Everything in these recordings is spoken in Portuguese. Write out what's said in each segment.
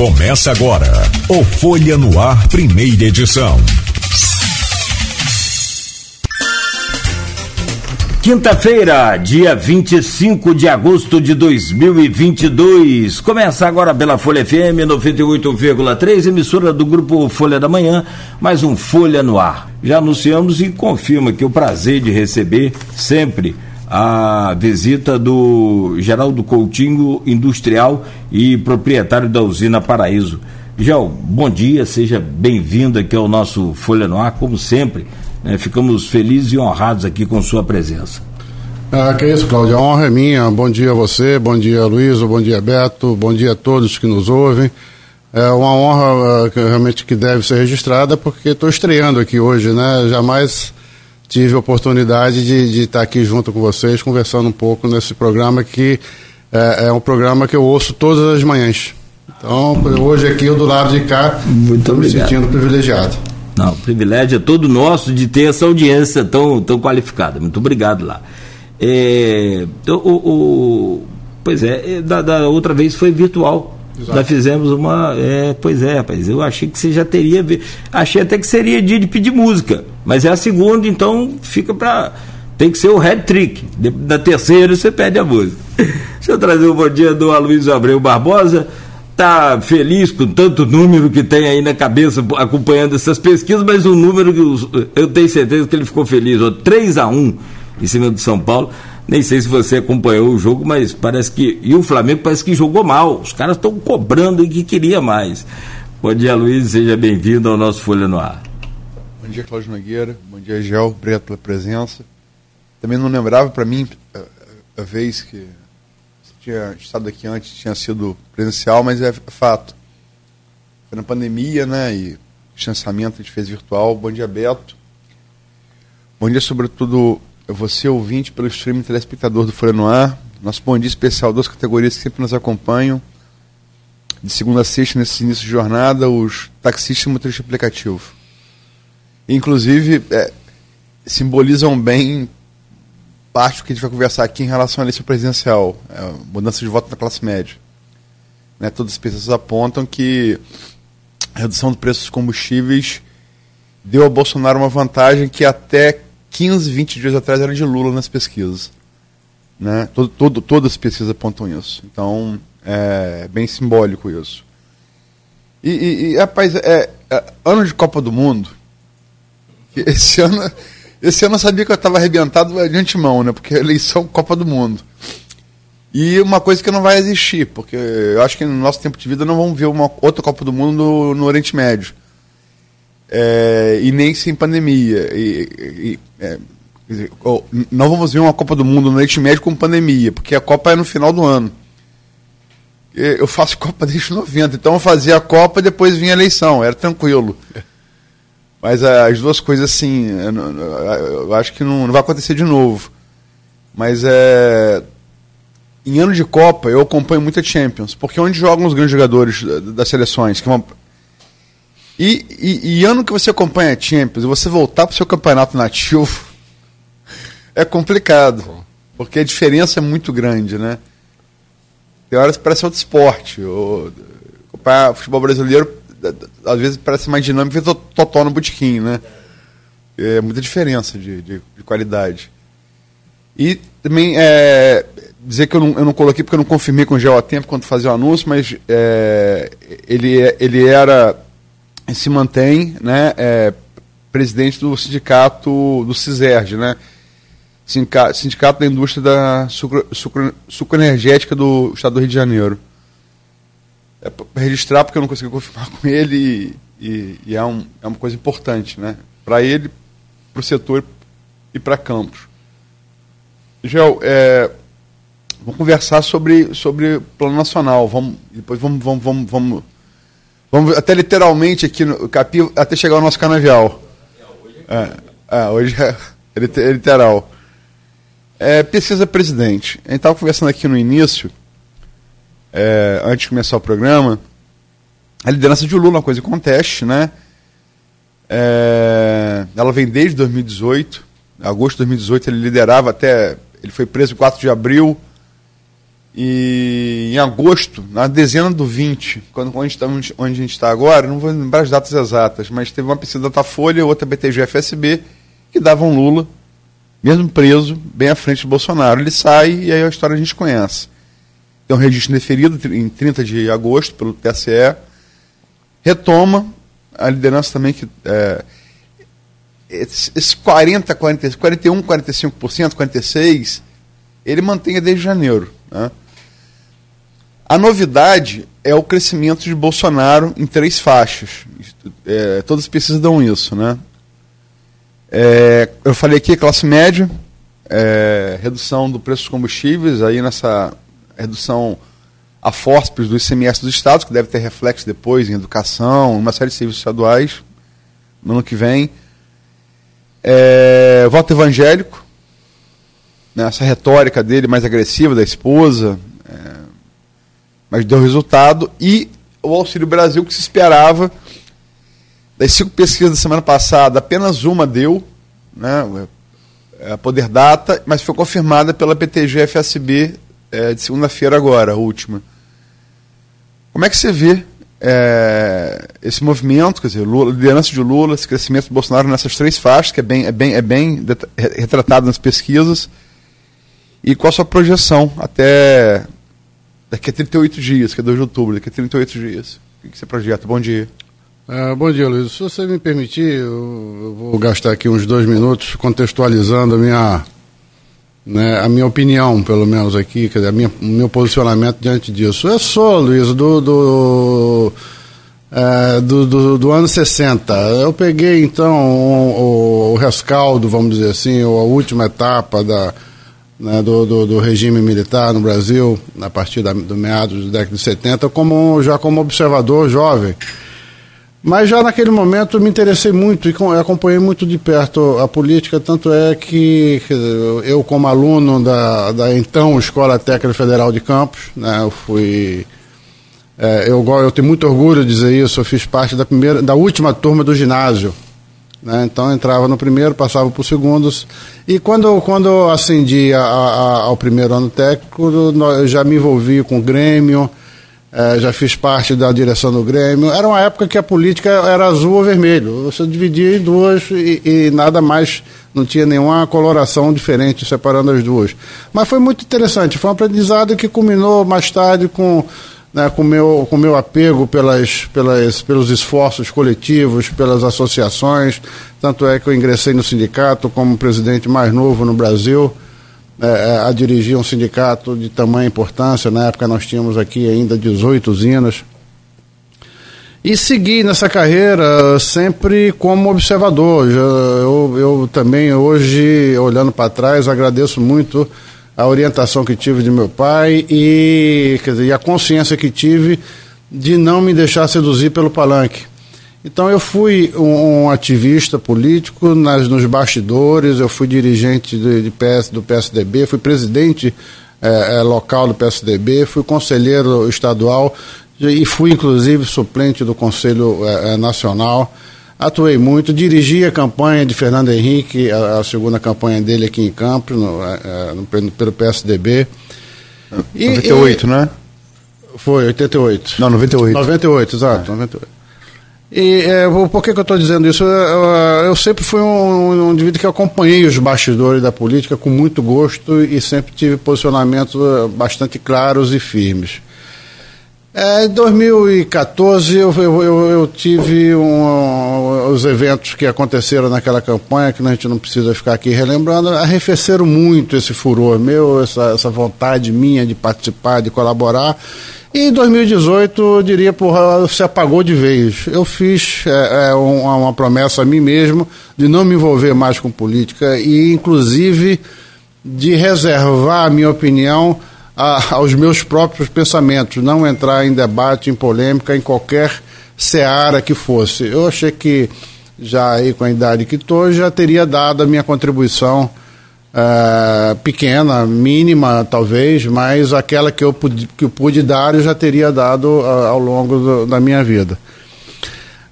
Começa agora o Folha no Ar, primeira edição. Quinta-feira, dia 25 de agosto de 2022. Começa agora pela Folha FM 98,3, emissora do grupo Folha da Manhã, mais um Folha no Ar. Já anunciamos e confirma que o prazer de receber sempre a visita do Geraldo Coutinho, industrial e proprietário da usina Paraíso. Gel, bom dia, seja bem-vindo aqui ao nosso Folha no Ar, como sempre. Né, ficamos felizes e honrados aqui com sua presença. Ah, que isso, Cláudio, a honra é minha. Bom dia a você, bom dia Luiz, bom dia Beto, bom dia a todos que nos ouvem. É uma honra uh, que, realmente que deve ser registrada porque estou estreando aqui hoje, né? Jamais tive a oportunidade de, de estar aqui junto com vocês, conversando um pouco nesse programa que é, é um programa que eu ouço todas as manhãs. Então, hoje aqui eu do lado de cá, estou me sentindo privilegiado. Não, o privilégio é todo nosso de ter essa audiência tão, tão qualificada. Muito obrigado lá. É, o, o, pois é, da, da outra vez foi virtual. Exato. Nós fizemos uma. É, pois é, rapaz, eu achei que você já teria. Achei até que seria dia de pedir música. Mas é a segunda, então fica para. Tem que ser o head trick. Da terceira você pede a música. Deixa eu trazer o um bom dia do Aloysio Abreu Barbosa. Tá feliz com tanto número que tem aí na cabeça acompanhando essas pesquisas, mas o número que eu tenho certeza que ele ficou feliz. Ó, 3 a 1 em cima do São Paulo. Nem sei se você acompanhou o jogo, mas parece que. E o Flamengo parece que jogou mal. Os caras estão cobrando e que queria mais. Bom dia, Luiz. Seja bem-vindo ao nosso Folha no Ar. Bom dia, Cláudio Nogueira. Bom dia, Gel. Obrigado pela presença. Também não lembrava para mim a, vez que você tinha estado aqui antes, tinha sido presencial, mas é fato. Foi na pandemia, né? E distanciamento a gente fez virtual. Bom dia, Beto. Bom dia, sobretudo, você ouvinte pelo streaming telespectador do Folha no Ar. Nosso bom dia especial, duas categorias que sempre nos acompanham. De segunda a sexta, nesse início de jornada, os taxistas e motoristas aplicativo. Inclusive, é, simbolizam bem parte que a gente vai conversar aqui em relação à eleição presidencial, é, mudança de voto na classe média. Né, todas as pessoas apontam que a redução do preço dos combustíveis deu ao Bolsonaro uma vantagem que até 15, 20 dias atrás era de Lula nas pesquisas. Né? Todo, todo, todas as pesquisas apontam isso. Então, é bem simbólico isso. E, e, e rapaz, é, é, ano de Copa do Mundo, esse ano, esse ano eu sabia que eu estava arrebentado de antemão, né? Porque é eleição Copa do Mundo. E uma coisa que não vai existir, porque eu acho que no nosso tempo de vida não vamos ver uma outra Copa do Mundo no, no Oriente Médio é, e nem sem pandemia. E, e, é, dizer, não vamos ver uma Copa do Mundo no Oriente Médio com pandemia, porque a Copa é no final do ano. Eu faço Copa desde 90, então eu fazia a Copa e depois vinha a eleição, era tranquilo. Mas as duas coisas, assim, eu, acho que não, não, vai acontecer de novo. Mas é. Em ano de Copa, eu acompanho muita Champions, porque é onde jogam os grandes jogadores das seleções, que uma, e, e, e, ano que você acompanha a Champions e você voltar para o seu campeonato nativo é complicado. Porque a diferença é muito grande, né? Tem horas que parece outro esporte. O, acompanhar futebol brasileiro às vezes parece mais dinâmico e totó no botequim, né? É muita diferença de, de, de qualidade. E também é, dizer que eu não, eu não coloquei porque eu não confirmei com o Geo a tempo quando fazia o anúncio, mas é, ele, ele era se mantém né, é, presidente do sindicato do CISERG, né? Sindicato da Indústria da sucro, sucro, do Estado do Rio de Janeiro. É registrar, porque eu não consegui confirmar com ele e, e, e é, um, é uma coisa importante, né? Para ele, para o setor e para Campos. Gel, é, vamos conversar sobre, sobre plano nacional. Vamos, depois vamos, vamos, vamos, vamos Vamos até literalmente aqui no Capi, até chegar ao nosso canavial. É, é, hoje é, é literal. É, pesquisa presidente. A gente estava conversando aqui no início, é, antes de começar o programa, a liderança de Lula, uma coisa conteste, né? É, ela vem desde 2018, agosto de 2018 ele liderava até, ele foi preso em 4 de abril, E em agosto, na dezena do 20, quando, onde, estamos, onde a gente está agora, não vou lembrar as datas exatas, mas teve uma pesquisa da Datafolha, outra BTG-FSB, que davam Lula, mesmo preso, bem à frente do Bolsonaro. Ele sai e aí a história a gente conhece. Tem um registro deferido em 30 de agosto pelo TSE, retoma a liderança também que. É, esse 40, 40, 41, 45%, 46%, ele mantém desde janeiro. Né? A novidade é o crescimento de Bolsonaro em três faixas. É, todas as pesquisas dão isso. Né? É, eu falei aqui classe média, é, redução do preço dos combustíveis, aí nessa redução a fórceps do ICMS dos estados, que deve ter reflexo depois em educação, uma série de serviços estaduais no ano que vem. É, voto evangélico, né, essa retórica dele mais agressiva da esposa, é, mas deu resultado. E o Auxílio Brasil, que se esperava, das cinco pesquisas da semana passada, apenas uma deu, né, é, a Poder Data, mas foi confirmada pela PTG-FSB é, de segunda-feira agora, a última. Como é que você vê é, esse movimento, quer dizer, Lula, liderança de Lula, esse crescimento do Bolsonaro nessas três faixas, que é bem, é bem, é bem retratado nas pesquisas, e qual a sua projeção até daqui a 38 dias, que é 2 de outubro, daqui a 38 dias? O que você projeta? Bom dia. Uh, bom dia, Luiz. Se você me permitir, eu, eu, vou gastar aqui uns dois minutos contextualizando a minha, né, a minha opinião, pelo menos aqui, quer dizer, minha, meu posicionamento diante disso. Eu sou, Luiz, do, do, é, do, do, do, ano 60. Eu peguei, então, o, o, rescaldo, vamos dizer assim, ou a última etapa da, né, do, do, do, regime militar no Brasil, a partir da, do meados da década de 70, como, já como observador jovem. Mas já naquele momento me interessei muito e acompanhei muito de perto a política, tanto é que eu, como aluno da, da então Escola Técnica Federal de Campos, né, eu fui. É, eu, eu tenho muito orgulho de dizer isso, eu fiz parte da, primeira, da última turma do ginásio. Né, então entrava no primeiro, passava para o segundo. E quando, quando eu acendi a, a, ao primeiro ano técnico, eu já me envolvi com o Grêmio é, já fiz parte da direção do Grêmio. Era uma época que a política era azul ou vermelho. Você dividia em duas e, e, nada mais, não tinha nenhuma coloração diferente separando as duas. Mas foi muito interessante. Foi um aprendizado que culminou mais tarde com né, com meu com meu apego pelas, pelas pelos esforços coletivos, pelas associações. Tanto é que eu ingressei no sindicato como presidente mais novo no Brasil é, é, a dirigir um sindicato de tamanha importância. Na época nós tínhamos aqui ainda 18 usinas. E segui nessa carreira sempre como observador. Eu, eu também, hoje, olhando para trás, agradeço muito a orientação que tive de meu pai e, dizer, e a consciência que tive de não me deixar seduzir pelo palanque. Então eu fui um, um ativista político nas, nos bastidores, eu fui dirigente de, de PS, do PSDB, fui presidente é, é, local do PSDB, fui conselheiro estadual e fui inclusive suplente do Conselho é, Nacional. Atuei muito, dirigi a campanha de Fernando Henrique, a, a segunda campanha dele aqui em Campos, no, no, pelo PSDB. E, 98, e, né? Foi, 88. Não, 98. 98, exato, é. 98. E é, por que, que eu estou dizendo isso? Eu, eu, sempre fui um, um, indivíduo que acompanhei os bastidores da política com muito gosto e sempre tive posicionamentos eh, bastante claros e firmes. É, em 2014 eu, eu, eu tive um, os eventos que aconteceram naquela campanha, que a gente não precisa ficar aqui relembrando, arrefeceram muito esse furor meu, essa, essa vontade minha de participar, de colaborar. E em 2018, eu diria, porra, se apagou de vez. Eu fiz é, é, uma, uma, promessa a mim mesmo de não me envolver mais com política e, inclusive, de reservar a minha opinião a, aos meus próprios pensamentos, não entrar em debate, em polêmica, em qualquer seara que fosse. Eu achei que, já aí com a idade que estou, já teria dado a minha contribuição Uh, pequena, mínima talvez, mas aquela que eu pude, que eu pude dar eu já teria dado uh, ao longo do, da minha vida.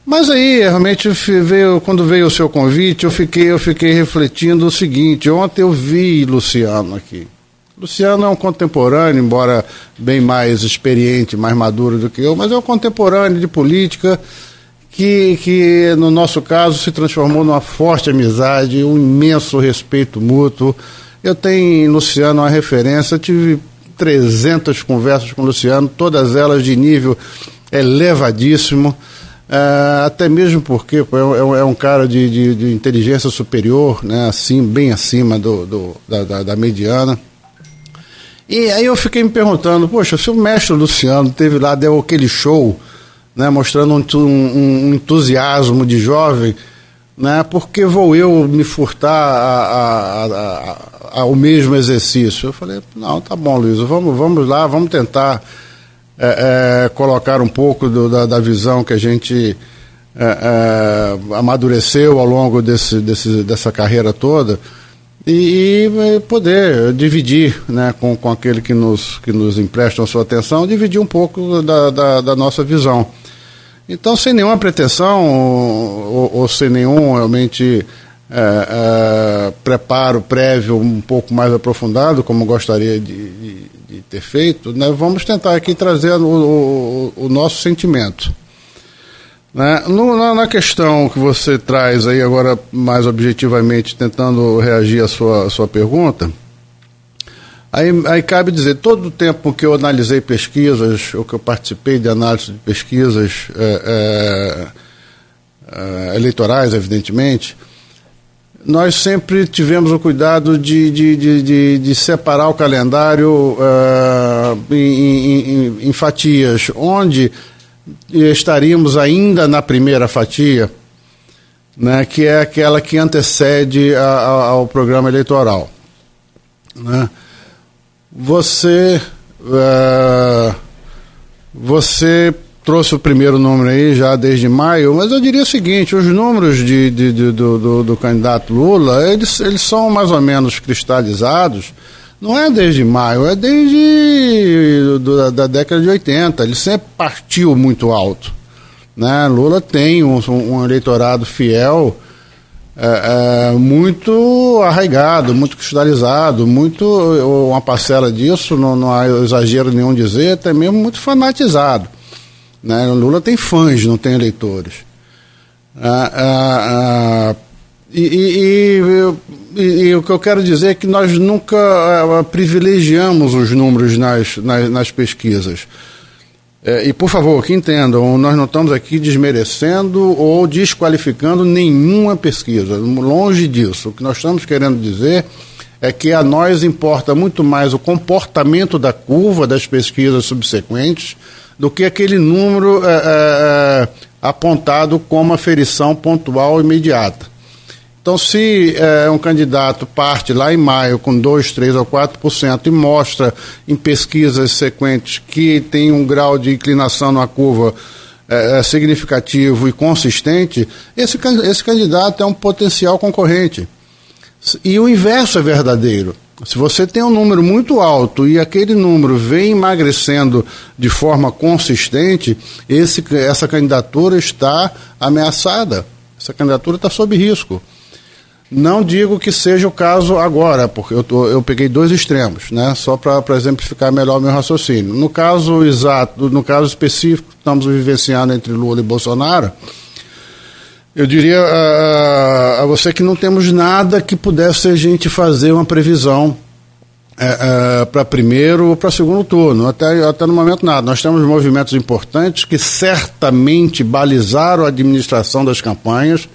Mas aí, realmente, veio, quando veio o seu convite, eu fiquei, eu fiquei refletindo o seguinte: ontem eu vi Luciano aqui. Luciano é um contemporâneo, embora bem mais experiente, mais maduro do que eu, mas é um contemporâneo de política que, que no nosso caso, se transformou numa forte amizade, um imenso respeito mútuo. Eu tenho em Luciano uma referência, tive 300 conversas com o Luciano, todas elas de nível elevadíssimo. Uh, até mesmo porque é, é, é um cara de, de, de, inteligência superior, né, assim, bem acima do, do da, da, da, mediana. E aí eu fiquei me perguntando, poxa, se o mestre Luciano teve lá, deu aquele show, né, mostrando um, um, entusiasmo de jovem, né, por que vou eu me furtar a, a, a, ao mesmo exercício? Eu falei, não, tá bom, Luiz, vamos, vamos lá, vamos tentar é, é, colocar um pouco do, da, da, visão que a gente é amadureceu ao longo desse, desse, dessa carreira toda e, e, poder dividir né, com, com aquele que nos, que nos empresta a sua atenção, dividir um pouco da, da, da nossa visão. Então, sem nenhuma pretensão ou, ou sem nenhum realmente é, é, preparo prévio um pouco mais aprofundado, como gostaria de, de, de ter feito, né, vamos tentar aqui trazer o, o, o nosso sentimento. Né? No, na, na, questão que você traz aí agora mais objetivamente, tentando reagir à sua, à sua pergunta, aí, aí cabe dizer, todo o tempo que eu analisei pesquisas, ou que eu participei de análise de pesquisas é, é, é, eleitorais, evidentemente, nós sempre tivemos o cuidado de, de, de, de, de separar o calendário uh, em, em, em, fatias, onde estaríamos ainda na primeira fatia, né, que é aquela que antecede a, a, ao programa eleitoral. Né? Você, uh, você trouxe o primeiro número aí já desde maio, mas eu diria o seguinte, os números de, de, de do, do, do, candidato Lula, eles, eles são mais ou menos cristalizados, não é desde maio, é desde do, da década de 80, ele sempre partiu muito alto. Né? Lula tem um, um eleitorado fiel, é, é, muito arraigado, muito cristalizado, muito uma parcela disso, não, não há exagero nenhum dizer, até mesmo muito fanatizado. Né? O Lula tem fãs, não tem eleitores. Ah, ah, ah, e, e, e, e, o que eu quero dizer é que nós nunca privilegiamos os números nas, nas, nas pesquisas. É, e, por favor, que entendam, nós não estamos aqui desmerecendo ou desqualificando nenhuma pesquisa. Longe disso. O que nós estamos querendo dizer é que a nós importa muito mais o comportamento da curva das pesquisas subsequentes do que aquele número é, é, é, apontado como aferição pontual imediata. Então, se é, um candidato parte lá em maio com 2, 3 ou 4% e mostra em pesquisas sequentes que tem um grau de inclinação na curva é, significativo e consistente, esse, esse candidato é um potencial concorrente. E o inverso é verdadeiro. Se você tem um número muito alto e aquele número vem emagrecendo de forma consistente, esse, essa candidatura está ameaçada. Essa candidatura está sob risco. Não digo que seja o caso agora, porque eu, tô, eu peguei dois extremos, né? só para exemplificar melhor o meu raciocínio. No caso exato, no caso específico que estamos vivenciando entre Lula e Bolsonaro, eu diria a, a, você que não temos nada que pudesse a gente fazer uma previsão é, é, para primeiro ou para segundo turno, até, até no momento nada. Nós temos movimentos importantes que certamente balizaram a administração das campanhas,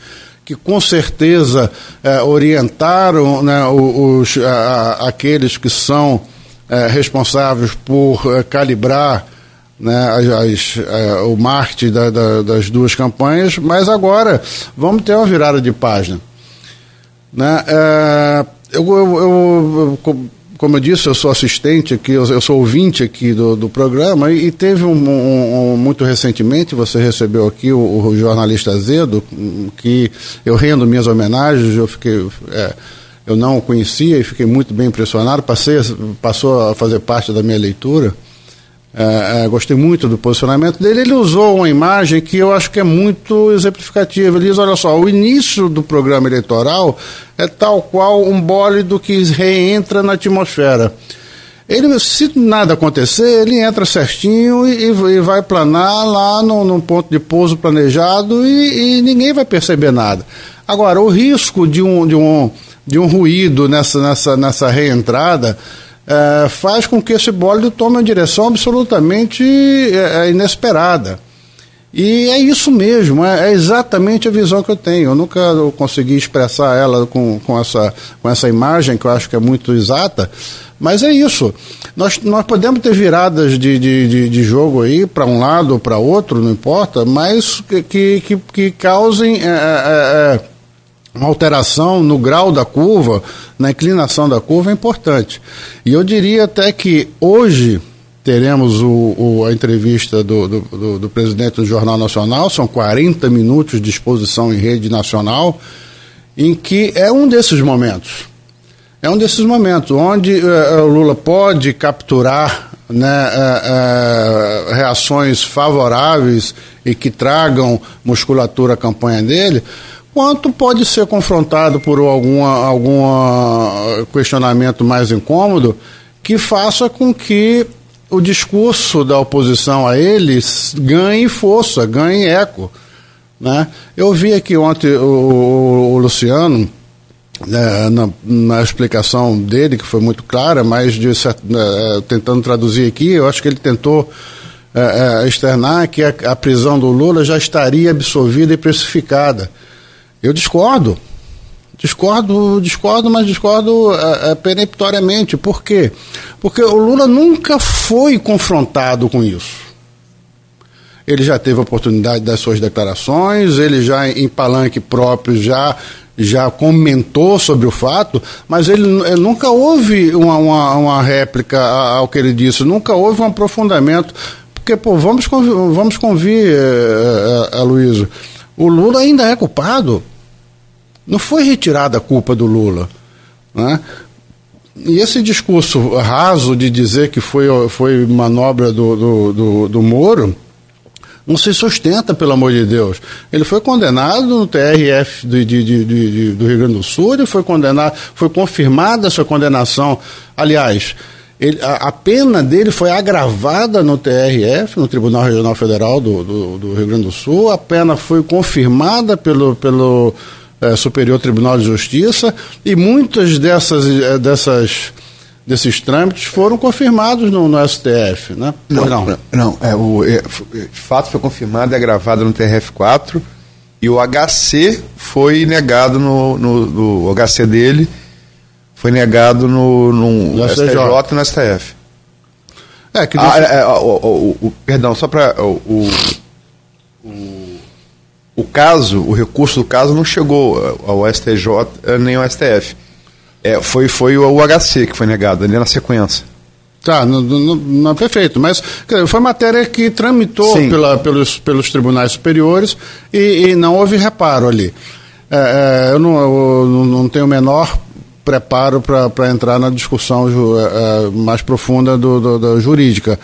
que com certeza é, orientaram né, os, a, aqueles que são é, responsáveis por é, calibrar né, as, as, o marketing da, da, das duas campanhas, mas agora vamos ter uma virada de página. Né? É, eu, eu, eu, como eu disse, eu sou assistente aqui, eu, sou ouvinte aqui do, do programa e, e teve um, um, um, muito recentemente, você recebeu aqui o, o, jornalista Azedo, que eu rendo minhas homenagens, eu fiquei... É, eu não conhecia e fiquei muito bem impressionado, passei, passou a fazer parte da minha leitura. É, é, gostei muito do posicionamento dele. Ele usou uma imagem que eu acho que é muito exemplificativa. Ele diz: olha só, o início do programa eleitoral é tal qual um bólido que reentra na atmosfera. Ele, se nada acontecer, ele entra certinho e, e vai planar lá no, no, ponto de pouso planejado e, e, ninguém vai perceber nada. Agora, o risco de um, de um, de um ruído nessa, nessa, nessa reentrada é, faz com que esse bólido tome uma direção absolutamente é, inesperada. E é isso mesmo, é, é, exatamente a visão que eu tenho. Eu nunca consegui expressar ela com, com, essa, com essa imagem, que eu acho que é muito exata, mas é isso. Nós, nós podemos ter viradas de, de, de, de jogo aí para um lado ou para outro, não importa, mas que, que, que causem é, é, é, uma alteração no grau da curva, na inclinação da curva é importante. E eu diria até que hoje teremos o, o, a entrevista do, do, do, do, presidente do Jornal Nacional, são 40 minutos de exposição em rede nacional, em que é um desses momentos. É um desses momentos onde uh, o Lula pode capturar né, uh, uh, reações favoráveis e que tragam musculatura à campanha dele, quanto pode ser confrontado por alguma, algum questionamento mais incômodo que faça com que o discurso da oposição a eles ganhe força, ganhe eco. Né? Eu vi aqui ontem o, o Luciano, né, na, na, explicação dele, que foi muito clara, mas de, né, tentando traduzir aqui, eu acho que ele tentou é, é, externar que a, a prisão do Lula já estaria absolvida e precificada. Eu discordo. Discordo, discordo, mas discordo é, é, peremptoriamente. Por quê? Porque o Lula nunca foi confrontado com isso. Ele já teve a oportunidade das suas declarações, ele já em palanque próprio já já comentou sobre o fato, mas ele, ele nunca houve uma, uma, uma, réplica ao que ele disse, nunca houve um aprofundamento. Porque, pô, vamos convir, vamos convir, é, é, Aloysio, o Lula ainda é culpado. Não foi retirada a culpa do Lula. Né? E esse discurso raso de dizer que foi, foi manobra do, do, do, do Moro não se sustenta, pelo amor de Deus. Ele foi condenado no TRF de, de, de, do Rio Grande do Sul, ele foi condenado, foi confirmada a sua condenação. Aliás, ele, a, a, pena dele foi agravada no TRF, no Tribunal Regional Federal do, do, do Rio Grande do Sul, a pena foi confirmada pelo, pelo é, Superior Tribunal de Justiça e muitas dessas, é, dessas desses trâmites foram confirmados no, no STF, né? Não, não, não é, o é, de fato foi confirmado e agravado no TRF4 e o HC foi negado no, no, no o HC dele foi negado no, no, no STJ e no STF. É, que ah, é, o, o, o, perdão, só para o, o o caso, o recurso do caso não chegou ao STJ eh, nem ao STF. É, foi, foi o HC que foi negado, ali na sequência. Tá, não, não, não perfeito, mas foi matéria que tramitou pela, pelos, pelos tribunais superiores e, e não houve reparo ali. É, é, eu, não, eu não tenho o menor preparo para entrar na discussão ju, é, é, mais profunda do, do, da jurídica.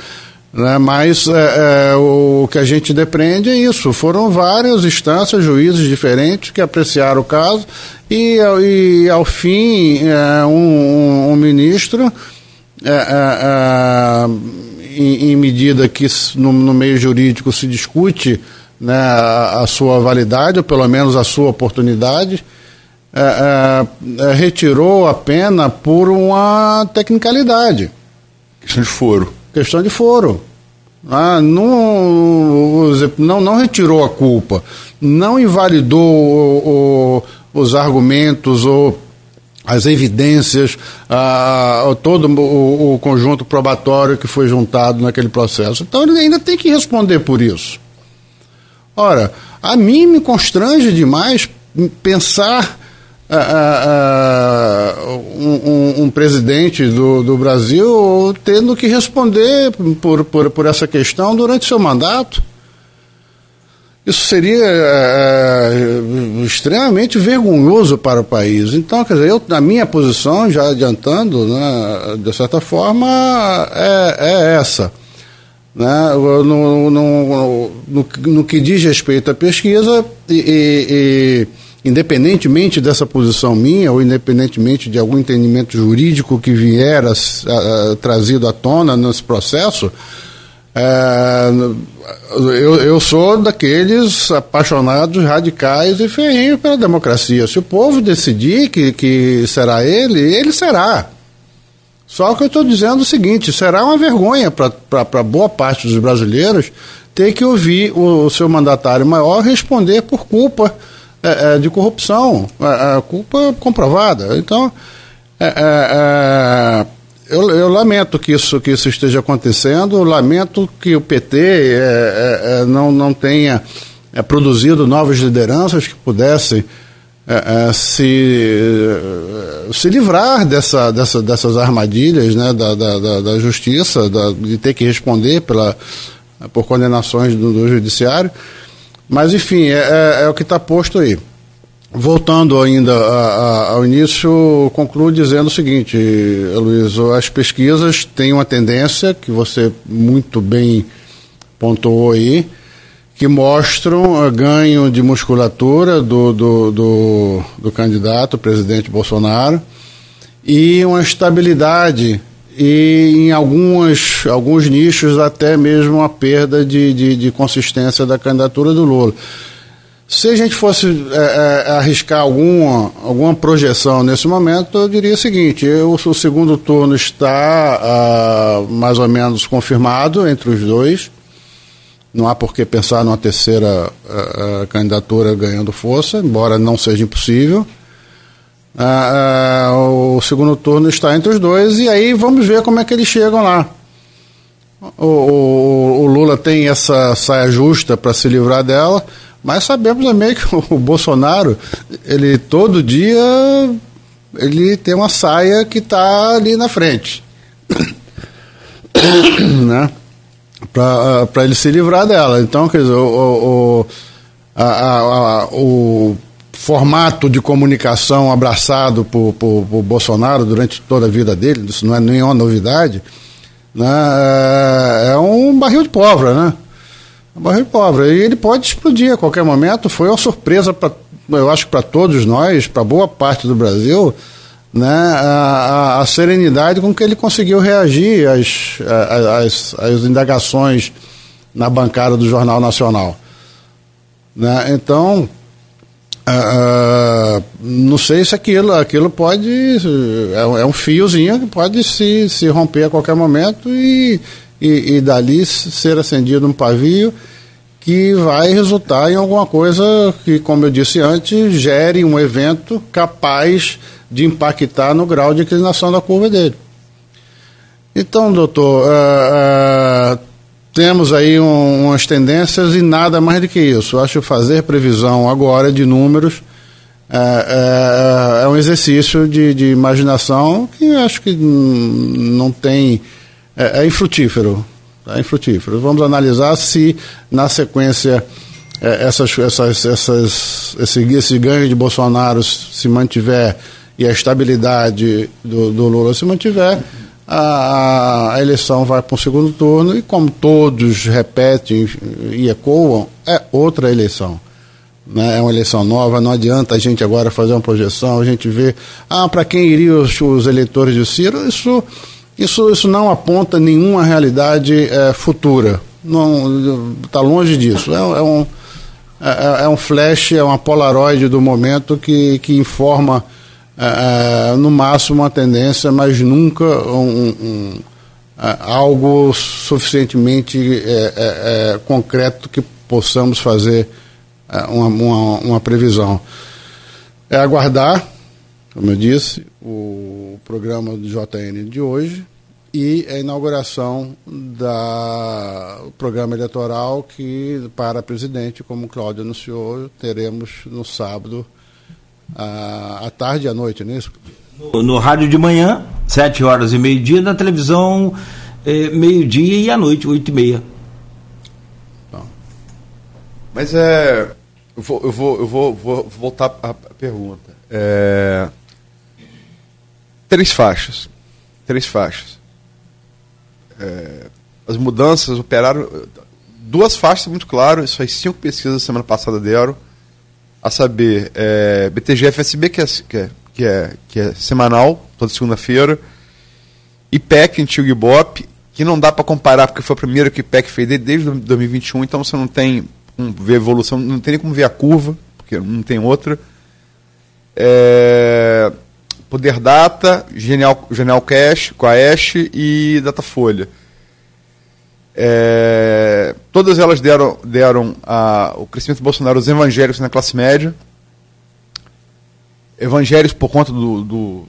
Né? Mas é, é, o que a gente depreende é isso. Foram várias instâncias, juízes diferentes que apreciaram o caso e, e ao fim é, um, um, ministro, é, é, é, em, em, medida que no, no, meio jurídico se discute né, a, a, sua validade, ou pelo menos a sua oportunidade, retirou a pena por uma tecnicalidade. Questão de foro questão de foro. Ah, não, não, não retirou a culpa, não invalidou o, o, os argumentos ou as evidências, ah, todo o, o, conjunto probatório que foi juntado naquele processo. Então ele ainda tem que responder por isso. Ora, a mim me constrange demais pensar um, um, presidente do, do Brasil tendo que responder por, por, por essa questão durante seu mandato. Isso seria é, extremamente vergonhoso para o país. Então, quer dizer, eu, na minha posição, já adiantando, né, de certa forma, é, é essa. Né, no, no, no, no, no que diz respeito à pesquisa e, e, e independentemente dessa posição minha, ou independentemente de algum entendimento jurídico que vier a, a, a, trazido à tona nesse processo, é, eu, eu, sou daqueles apaixonados, radicais e ferrinhos pela democracia. Se o povo decidir que, que será ele, ele será. Só que eu estou dizendo o seguinte: será uma vergonha para boa parte dos brasileiros ter que ouvir o, o seu mandatário maior responder por culpa é, é, de corrupção, é, é culpa comprovada. Então, eu, eu, lamento que isso, que isso esteja acontecendo, lamento que o PT não, não tenha produzido novas lideranças que pudessem se, se livrar dessa, dessa, dessas armadilhas né, da, da, da justiça, da, de ter que responder pela, por condenações do, do judiciário. Mas, enfim, é, é, é o que está posto aí. Voltando ainda a, a, ao início, concluo dizendo o seguinte, Luiz, as pesquisas têm uma tendência, que você muito bem pontuou aí, que mostram ganho de musculatura do, do, do, do candidato, presidente Bolsonaro, e uma estabilidade e em algumas, alguns nichos até mesmo a perda de, de, de consistência da candidatura do Lula. Se a gente fosse é, é, arriscar alguma, alguma projeção nesse momento, eu diria o seguinte: eu, o segundo turno está ah, mais ou menos confirmado entre os dois. Não há por que pensar numa terceira ah, ah, candidatura ganhando força, embora não seja impossível. Ah, ah, o segundo turno está entre os dois e aí vamos ver como é que eles chegam lá. O, o, o Lula tem essa saia justa para se livrar dela, mas sabemos também que o Bolsonaro, ele todo dia ele tem uma saia que está ali na frente. né? Para ele se livrar dela. Então, quer dizer, o, o, a, a, a, o formato de comunicação abraçado por, por, por, Bolsonaro durante toda a vida dele, isso não é nenhuma novidade, né, é, é um barril de pólvora, né? Um barril de pólvora. E ele pode explodir a qualquer momento. Foi uma surpresa, pra, eu acho que para todos nós, para boa parte do Brasil, né, a, a, a, serenidade com que ele conseguiu reagir às, às, às indagações na bancada do Jornal Nacional. Né? Então, Uh, não sei se aquilo, aquilo pode. É, é, um fiozinho que pode se, se romper a qualquer momento e, e, e, dali ser acendido um pavio que vai resultar em alguma coisa que, como eu disse antes, gere um evento capaz de impactar no grau de inclinação da curva dele. Então, doutor, uh, temos aí um, umas tendências e nada mais do que isso. Eu acho fazer previsão agora de números é, é, é um exercício de, de, imaginação que acho que não tem. É, é infrutífero. É infrutífero. Vamos analisar se na sequência é, essas, essas, essas, esse, esse ganho de Bolsonaro se mantiver e a estabilidade do, do Lula se mantiver a, a eleição vai para o segundo turno e, como todos repetem e ecoam, é outra eleição. Né? É uma eleição nova, não adianta a gente agora fazer uma projeção, a gente vê, ah, para quem iriam os, os, eleitores de Ciro, isso, isso, isso não aponta nenhuma realidade é, futura. Não Está longe disso. É, é um, é, é, um flash, é uma polaroid do momento que, que informa é, é, no máximo uma tendência, mas nunca um, um, é, algo suficientemente concreto que possamos fazer uma, uma, uma, previsão. É aguardar, como eu disse, o programa do JN de hoje e a inauguração do programa eleitoral que, para presidente, como Cláudio anunciou, teremos no sábado à, tarde e à noite, não é isso? No, no rádio de manhã, sete horas e meio-dia, na televisão, eh, meio-dia e à noite, oito e meia. Mas é. Eu vou, eu vou, eu vou, vou voltar à pergunta. É, três faixas. Três faixas. É, as mudanças operaram. Duas faixas muito claro, isso faz cinco pesquisas semana passada deram a saber, é, BTG-FSB, que é, que, é, que, é, que é semanal, toda segunda-feira, IPEC, antigo Ibope, que não dá para comparar, porque foi o primeiro que IPEC fez desde 2021, então você não tem como ver a evolução, não tem nem como ver a curva, porque não tem outra. É, Poder Data, Genial, Genial Cash, Coash e Datafolha. É, todas elas deram, deram a, o crescimento do Bolsonaro aos evangélicos na classe média. Evangélicos por conta do, do,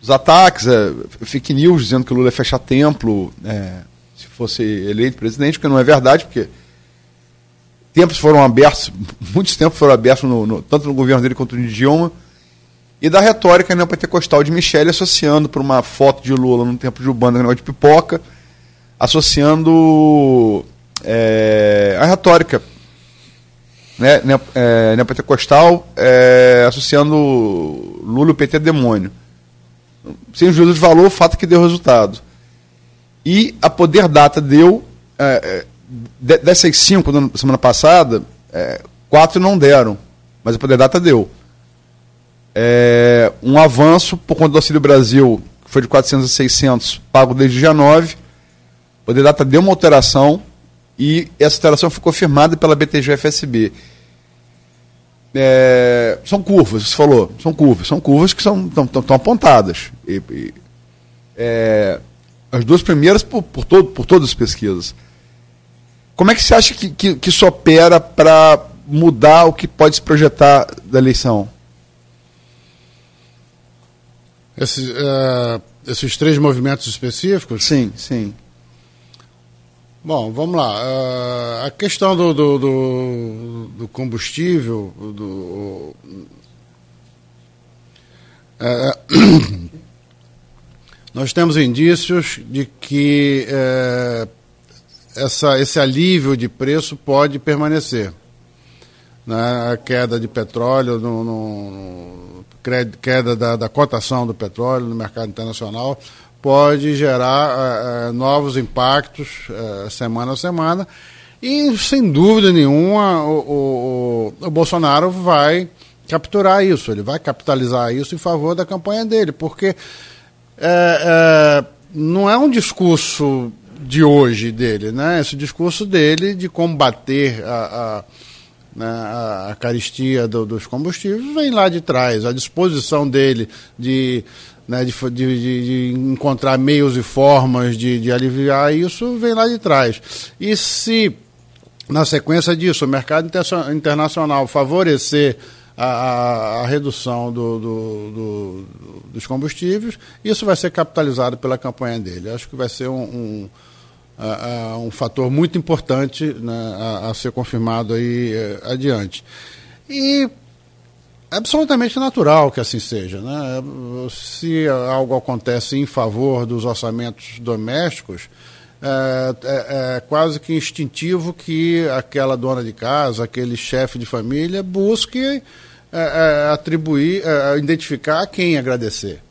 dos ataques, é, fake news dizendo que Lula ia fechar templo é, se fosse eleito presidente, que não é verdade, porque tempos foram abertos, muitos tempos foram abertos, no, no, tanto no governo dele quanto no de Dilma e da retórica neopentecostal de Michele associando para uma foto de Lula no tempo de Ubanda, negócio de pipoca, associando é, a retórica né, é, neopentecostal, é, associando Lula e o PT demônio. Sem juízo de valor, o fato que deu resultado. E a Poder Data deu, é, é dessas cinco da semana passada, é, quatro não deram, mas a Poder Data deu é, um avanço por conta do Auxílio Brasil, que foi de 400 a 600, pago desde dia 9. O Data deu uma alteração e essa alteração foi confirmada pela BTG-FSB. É, são curvas, você falou, são curvas, são curvas que estão apontadas. E, e, é, as duas primeiras por, por, todo, por todas as pesquisas. Como é que você acha que, que, que isso opera para mudar o que pode se projetar da eleição? Uh, esses três movimentos específicos? Sim, sim. Bom, vamos lá. Uh, a questão do, do, do, do combustível, do, uh, nós temos indícios de que uh, essa, esse alívio de preço pode permanecer. Né? A queda de petróleo no, no queda da, da cotação do petróleo no mercado internacional pode gerar uh, novos impactos uh, semana a semana e sem dúvida nenhuma o, o, o, Bolsonaro vai capturar isso, ele vai capitalizar isso em favor da campanha dele, porque é, não é um discurso de hoje dele, né? Esse discurso dele de combater a, a né, a, caristia do, dos combustíveis vem lá de trás. A disposição dele de, né, de, de, de, encontrar meios e formas de, de aliviar isso vem lá de trás. E se, na sequência disso, o mercado internacional favorecer a, a, redução do, do, do, dos combustíveis, isso vai ser capitalizado pela campanha dele. Acho que vai ser um, um um fator muito importante né, a, ser confirmado aí uh, adiante. E absolutamente natural que assim seja. Né? Se algo acontece em favor dos orçamentos domésticos, é, é, é, quase que instintivo que aquela dona de casa, aquele chefe de família busque é, é, atribuir, é, identificar a quem agradecer.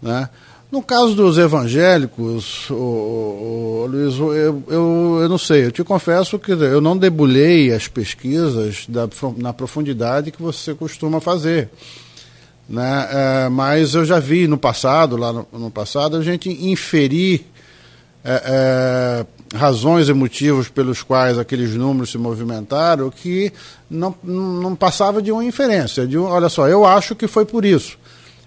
Né? No caso dos evangélicos, Luiz, eu, eu, eu, não sei, eu te confesso que eu não debulhei as pesquisas da, na profundidade que você costuma fazer. Né? É, mas eu já vi no passado, lá no, no passado, a gente inferir é, é, razões e motivos pelos quais aqueles números se movimentaram que não, não passava de uma inferência, de um, olha só, eu acho que foi por isso.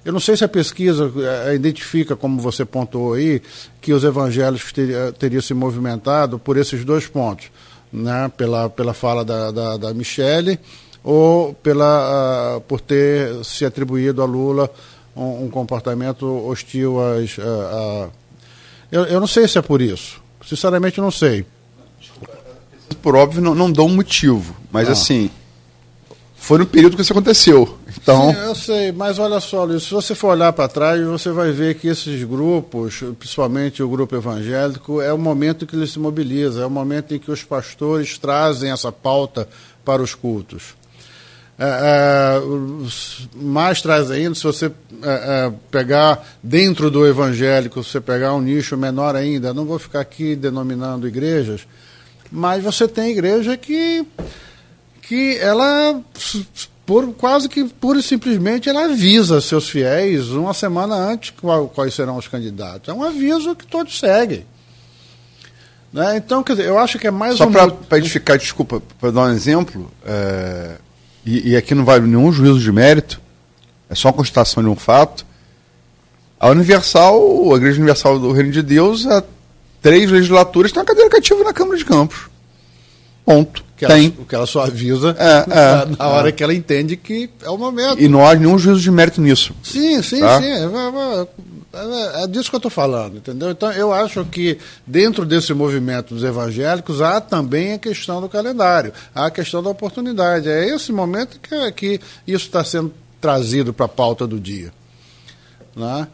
Eu não sei se a pesquisa é, identifica, como você pontuou aí, que os evangélicos teriam teria se movimentado por esses dois pontos, né? pela, pela fala da, da, da Michele ou pela, uh, por ter se atribuído a Lula um, um comportamento hostil às. Uh, uh, eu, eu não sei se é por isso. Sinceramente, não sei. Por óbvio, não, não dou um motivo, mas ah. assim foi no período que isso aconteceu. Então... Sim, eu sei, mas olha só, Luiz, se você for olhar para trás, você vai ver que esses grupos, principalmente o grupo evangélico, é o momento que ele se mobiliza, é o momento em que os pastores trazem essa pauta para os cultos. É, é, mais traz ainda, se você é, é, pegar dentro do evangélico, se você pegar um nicho menor ainda, não vou ficar aqui denominando igrejas, mas você tem igreja que que ela por, quase que pura e simplesmente ela avisa seus fiéis uma semana antes qual, quais serão os candidatos. É um aviso que todos seguem. Né? Então, quer dizer, eu acho que é mais Só um. para edificar, desculpa, para dar um exemplo, é, e, e, aqui não vale nenhum juízo de mérito, é só a constatação de um fato. A Universal, a Igreja Universal do Reino de Deus, há três legislaturas tem uma cadeira cativa na Câmara de Campos. Ponto. Que tem. Ela, o que ela só avisa é, na, é, na hora é. que ela entende que é o momento. E não há nenhum juízo de mérito nisso. Sim, sim, Tá? sim. É, é, é- disso que eu estou falando, entendeu? Então, eu acho que dentro desse movimento dos evangélicos há também a questão do calendário, há a questão da oportunidade. É esse momento que, que isso está sendo trazido para a pauta do dia. Né?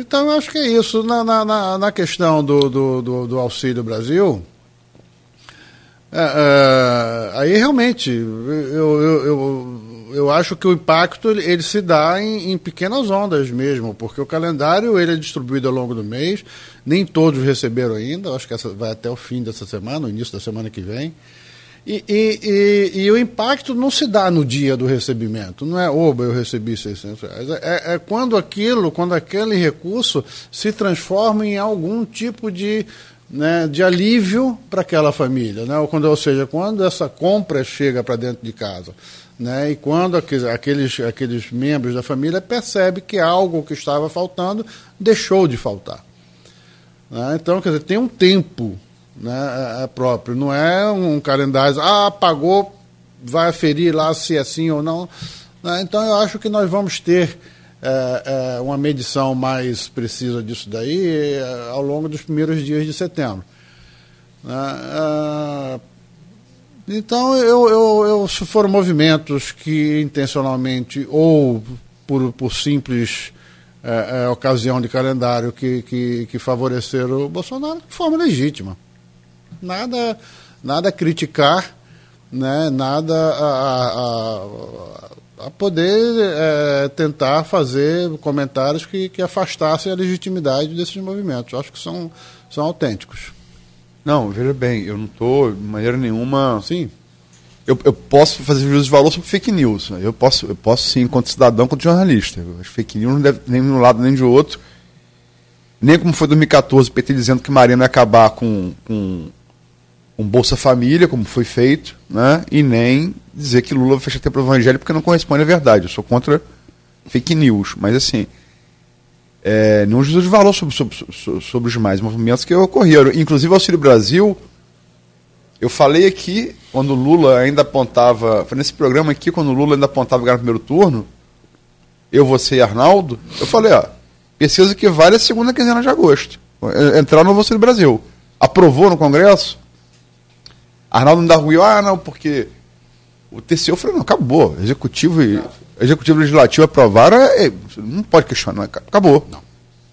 Então, eu acho que é isso. Na, na, na- na questão do, do, do, do Auxílio Brasil, é, é, aí realmente eu, eu, eu, eu acho que o impacto ele, se dá em, em pequenas ondas mesmo, porque o calendário ele é distribuído ao longo do mês, nem todos receberam ainda, acho que essa vai até o fim dessa semana, no início da semana que vem. E, e, e, e o impacto não se dá no dia do recebimento, não é, oba, eu recebi 600 reais. É, é quando aquilo, quando aquele recurso se transforma em algum tipo de, né, de alívio para aquela família. Né? Ou, quando, ou seja, quando essa compra chega para dentro de casa. Né? E quando aqueles, aqueles, membros da família percebem que algo que estava faltando deixou de faltar. Né? Então, quer dizer, tem um tempo né, é, é próprio, não é um calendário, ah, pagou, vai aferir lá se é sim ou não. Né? Então, eu acho que nós vamos ter é, é, uma medição mais precisa disso daí é, ao longo dos primeiros dias de setembro. Né? É, então, eu, eu, eu, se foram movimentos que intencionalmente ou por, por simples é, é, ocasião de calendário que, que, que favoreceram o Bolsonaro de forma legítima. Nada, nada a criticar, né? nada a, a, a poder é, tentar fazer comentários que, que afastassem a legitimidade desses movimentos. Acho que são, são autênticos. Não, veja bem, eu não estou de maneira nenhuma. Sim. Eu, eu posso fazer juízo de valor sobre fake news. né? Eu posso, eu posso sim, enquanto cidadão, enquanto jornalista. As fake news não deve nem de um lado nem de outro. Nem como foi em 2014, o PT dizendo que Marina ia acabar com, com um Bolsa Família, como foi feito, né? e nem dizer que Lula vai fechar tempo evangelho porque não corresponde à verdade. Eu sou contra fake news. Mas assim, é, nenhum juízo de valor sobre, sobre, sobre, os demais movimentos que ocorreram. Inclusive, o Auxílio Brasil, eu falei aqui, quando o Lula ainda apontava, foi nesse programa aqui, quando o Lula ainda apontava no primeiro turno, eu, você e Arnaldo, eu falei, ó, pesquisa que vale a segunda quinzena de agosto. Entrar no Auxílio Brasil. Aprovou no Congresso? Arnaldo ainda ruiu, ah, não, porque o TCU, falei, não, acabou. Executivo e executivo e legislativo aprovaram, é, não pode questionar, acabou. Não.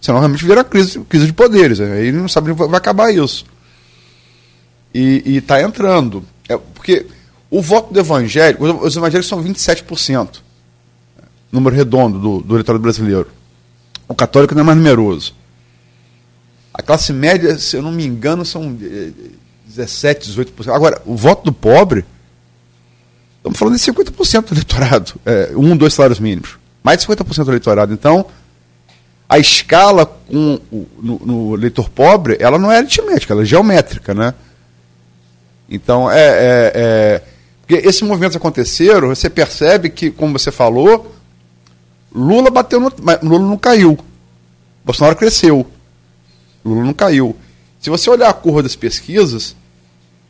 Senão realmente vira crise, crise de poderes. Aí não sabe vai acabar isso. E está entrando. É, porque o voto do evangélico, os evangélicos são 27%, número redondo do, do eleitorado brasileiro. O católico não é mais numeroso. A classe média, se eu não me engano, são 17, 18%. Agora, o voto do pobre, estamos falando de 50% do eleitorado. É, um, dois salários mínimos. Mais de 50% do eleitorado. Então, a escala com no, no, eleitor pobre, ela não é aritmética, ela é geométrica, né? Então, é, é, é, Porque esses movimentos aconteceram, você percebe que, como você falou, Lula bateu no. Lula não caiu. Bolsonaro cresceu. Lula não caiu. Se você olhar a curva das pesquisas,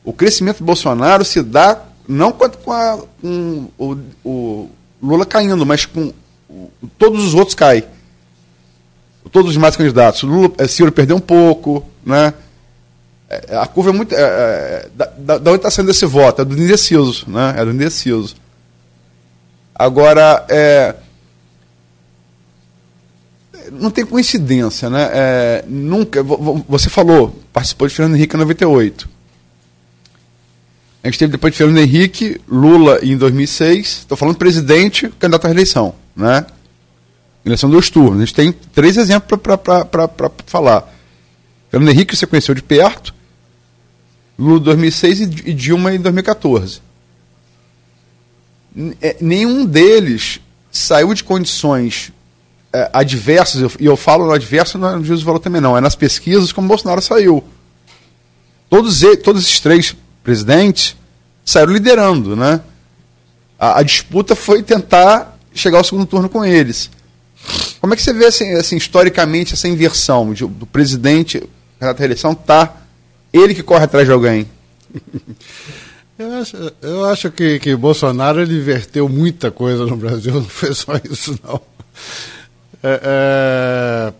o crescimento do Bolsonaro se dá não com, a, com o, o, Lula caindo, mas com o, todos os outros caem. Todos os demais candidatos. Lula, é, Ciro perdeu um pouco, né? É, a curva é muito. É, é, da, da onde está saindo esse voto? É do indeciso, né? É do indeciso. Agora, é, não tem coincidência, né? Nunca. Você falou, participou de Fernando Henrique em 98. A gente teve depois de Fernando Henrique, Lula em 2006. Estou falando presidente, candidato à reeleição, né? Eleição dos turnos. A gente tem três exemplos para falar. Fernando Henrique você conheceu de perto. Lula em 2006 e Dilma em 2014. É, nenhum deles saiu de condições é, adversas, e eu falo no adverso, não é no juízo de valor também não, é nas pesquisas como Bolsonaro saiu. Todos, todos esses três presidentes saíram liderando, né? A, a, disputa foi tentar chegar ao segundo turno com eles. Como é que você vê, assim, assim historicamente, essa inversão de, do presidente, na reeleição, tá ele que corre atrás de alguém? Eu acho, eu acho que, que Bolsonaro ele inverteu muita coisa no Brasil, não foi só isso, não. É, é,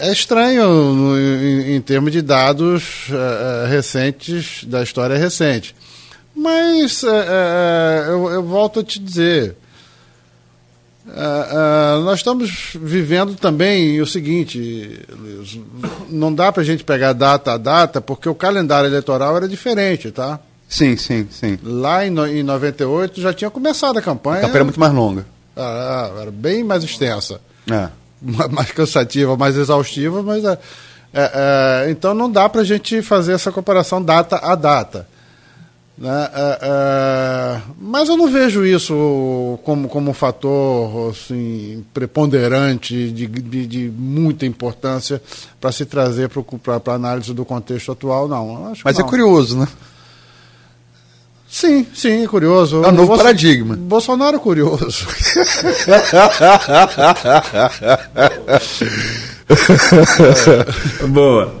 é estranho no, em, em, termos de dados é recentes, da história recente. Mas é, eu, eu, volto a te dizer, nós estamos vivendo também o seguinte, Luiz, não dá para a gente pegar data a data, porque o calendário eleitoral era diferente, tá? Sim, sim, sim. Lá em, em 98 já tinha começado a campanha. A campanha era muito mais longa. Ah, era bem mais extensa. É. Mais cansativa, mais exaustiva, mas é, é, é, então não dá para a gente fazer essa comparação data a data. Né? É, é, mas eu não vejo isso como, como um fator assim, preponderante de, de, de muita importância para se trazer para a análise do contexto atual, não. mas é não. é curioso, né? Sim, sim, curioso. É um novo Bolso... paradigma. Bolsonaro é curioso. Boa.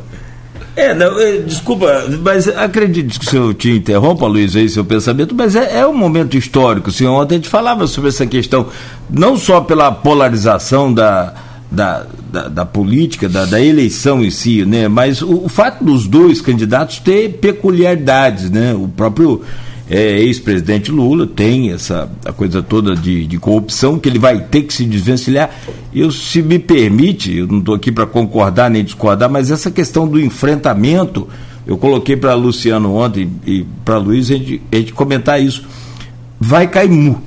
É, não, é, desculpa, mas acredite que se eu te interrompa, Luiz, aí seu pensamento, mas é, é um momento histórico. Assim, ontem a gente falava sobre essa questão, não só pela polarização da, da, da, da política, da, da, eleição em si, né? Mas o, o fato dos dois candidatos ter peculiaridades, né? O próprio é, ex-presidente Lula tem essa a coisa toda de, de, corrupção que ele vai ter que se desvencilhar. Eu, se me permite, eu não estou aqui para concordar nem discordar, mas essa questão do enfrentamento, eu coloquei para Luciano ontem e para Luiz a gente, a gente comentar isso. Vai cair mu,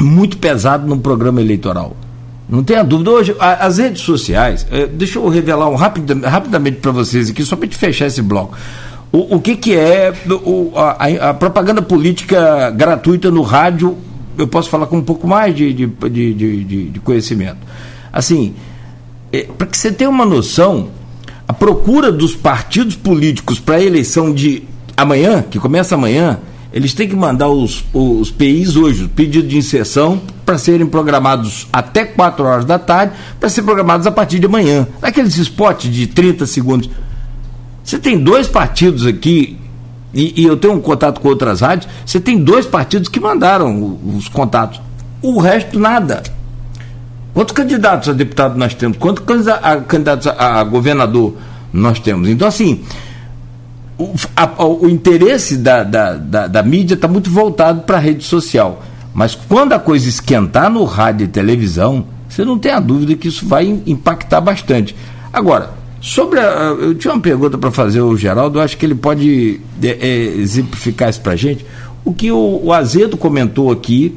muito pesado no programa eleitoral. Não tenha dúvida. Hoje, as redes sociais, é, deixa eu revelar um rapid, rapidamente para vocês aqui, só para te fechar esse bloco o, o que, que é o, a, a, propaganda política gratuita no rádio. Eu posso falar com um pouco mais de, de, de, de, de conhecimento. Assim, é, para que você tenha uma noção, a procura dos partidos políticos para a eleição de amanhã, que começa amanhã, eles têm que mandar os, os PIs hoje, o pedido de inserção, para serem programados até 4 horas da tarde, para serem programados a partir de amanhã. Naqueles spots de 30 segundos. Você tem dois partidos aqui, e, e, eu tenho um contato com outras rádios, você tem dois partidos que mandaram os contatos. O resto, nada. Quantos candidatos a deputado nós temos? Quantos candidatos a, governador nós temos? Então, assim, o, a, o interesse da, da, da, da mídia está muito voltado para a rede social. Mas quando a coisa esquentar no rádio e televisão, você não tem a dúvida que isso vai impactar bastante. Agora, Sobre a, eu tinha uma pergunta para fazer ao Geraldo, acho que ele pode é, exemplificar isso para a gente. O que o, o, Azedo comentou aqui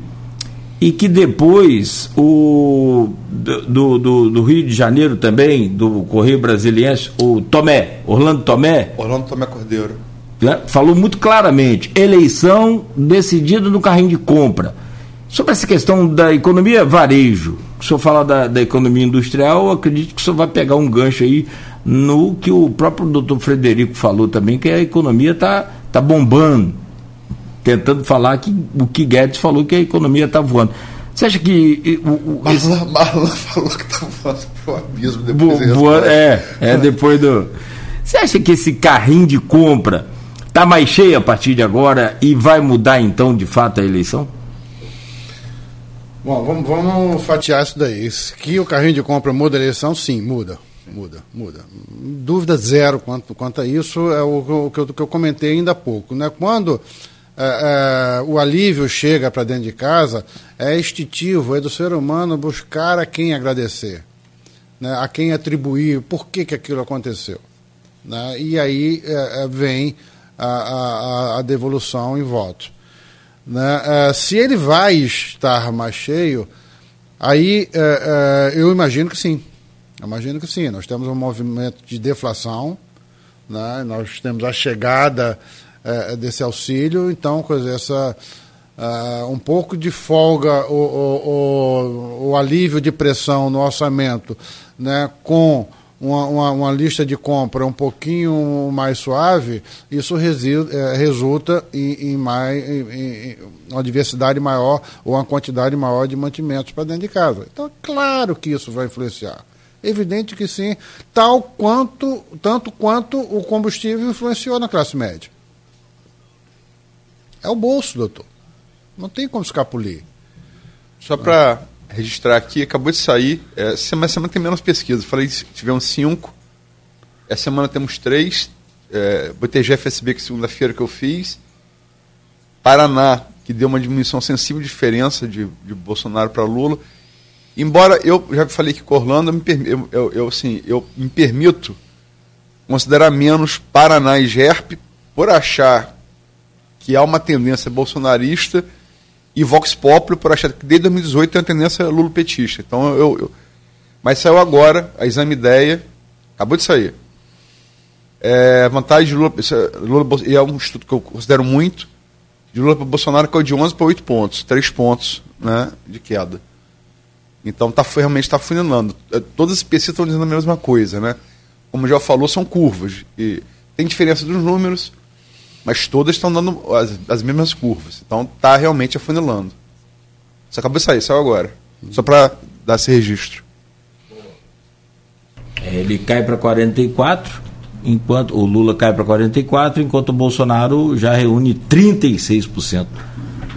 e que depois o do, do, do, Rio de Janeiro também, do Correio Brasiliense, o Tomé, Orlando Tomé. Orlando Tomé Cordeiro. Né, falou muito claramente: eleição decidida no carrinho de compra. Sobre essa questão da economia varejo, se o senhor falar da, da economia industrial, eu acredito que o senhor vai pegar um gancho aí no que o próprio doutor Frederico falou também, que a economia está tá bombando. Tentando falar que o que Guedes falou que a economia está voando. Você acha que. O, o, Marlon, esse... Marlon falou que está voando para o abismo depois voando, É, é depois do. Você acha que esse carrinho de compra está mais cheio a partir de agora e vai mudar então de fato a eleição? Bom, vamos, vamos fatiar isso daí. Que o carrinho de compra muda a eleição, sim, muda muda, muda. Dúvida zero quanto, quanto a isso, é o, o, que, eu, que eu comentei ainda há pouco. Né? Quando é, é, o alívio chega para dentro de casa, é instintivo, é do ser humano buscar a quem agradecer, né? a quem atribuir por que, que aquilo aconteceu. Né? E aí é, é vem a, a, a, devolução em voto. Né? É, se ele vai estar mais cheio, aí é, eu imagino que sim Imagino que sim, nós temos um movimento de deflação, Né? Nós temos a chegada é, desse auxílio, então, coisa, essa, uh, um pouco de folga, o, o, o, o, alívio de pressão no orçamento, né, com uma, uma, uma, lista de compra um pouquinho mais suave, isso é, resulta em, em, mais, em, em, uma diversidade maior ou uma quantidade maior de mantimentos para dentro de casa. Então, é claro que isso vai influenciar. Evidente que sim, tal quanto, tanto quanto o combustível influenciou na classe média. É o bolso, doutor. Não tem como escapulir. Só para registrar aqui, acabou de sair. É, semana, semana tem menos pesquisa. Falei tivemos cinco. Essa semana temos três. É, BTG FSB, que segunda-feira que eu fiz. Paraná, que deu uma diminuição sensível de diferença de, de Bolsonaro para Lula. Embora eu já falei que com Orlando, eu me, eu, eu, eu, assim, eu me permito considerar menos Paraná e GERP por achar que há uma tendência bolsonarista e Vox Populi por achar que desde 2018 tem uma tendência lulopetista. Então eu, eu, mas saiu agora a exame ideia, acabou de sair. É, vantagem de Lula, é, Lula e é um estudo que eu considero muito, de Lula para Bolsonaro é de 11 para 8 pontos, 3 pontos né, de queda. Então tá, realmente está funilando. É, todas as pesquisas estão dizendo a mesma coisa, né? Como já falou, são curvas. E tem diferença dos números, mas todas estão dando as, as mesmas curvas. Então está realmente afunilando. Isso acabou de sair, saiu agora. Só para dar esse registro. É, ele cai para 44, enquanto o Lula cai para 44, enquanto o Bolsonaro já reúne 36%